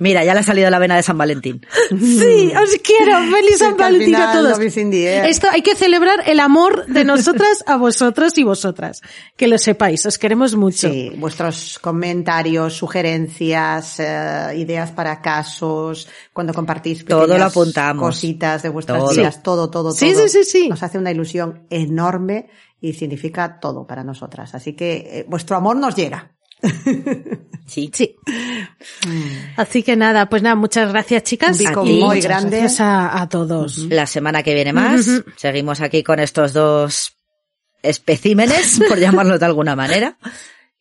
Speaker 3: Mira, ya le ha salido la vena de San Valentín. *laughs*
Speaker 2: Sí, os quiero. Feliz San Valentín a todos.
Speaker 1: air.
Speaker 2: Esto hay que celebrar el amor de nosotras a vosotros y vosotras. Que lo sepáis, os queremos mucho.
Speaker 1: Sí, vuestros comentarios, sugerencias, eh, ideas para casos, cuando compartís
Speaker 3: Todo lo apuntamos.
Speaker 1: cositas de vuestras
Speaker 3: Todo.
Speaker 1: vidas, todo, todo,
Speaker 2: Sí,
Speaker 1: todo.
Speaker 2: sí, sí, sí.
Speaker 1: Nos hace una ilusión enorme y significa todo para nosotras. Así que eh, vuestro amor nos llega. *laughs*
Speaker 3: Sí.
Speaker 2: Sí. Así que nada, pues nada, muchas gracias chicas.
Speaker 1: Un bico
Speaker 2: Y
Speaker 1: muy
Speaker 2: muchas
Speaker 1: grande.
Speaker 2: Gracias a, a todos.
Speaker 3: La semana que viene más, seguimos aquí con estos dos especímenes, *laughs* por llamarlos de alguna manera.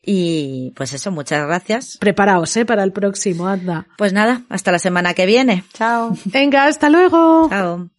Speaker 3: Y pues eso, muchas gracias.
Speaker 2: Preparaos, eh, para el próximo, anda.
Speaker 3: Pues nada, hasta la semana que viene.
Speaker 1: Chao. *laughs*
Speaker 2: Venga, hasta luego.
Speaker 3: Chao.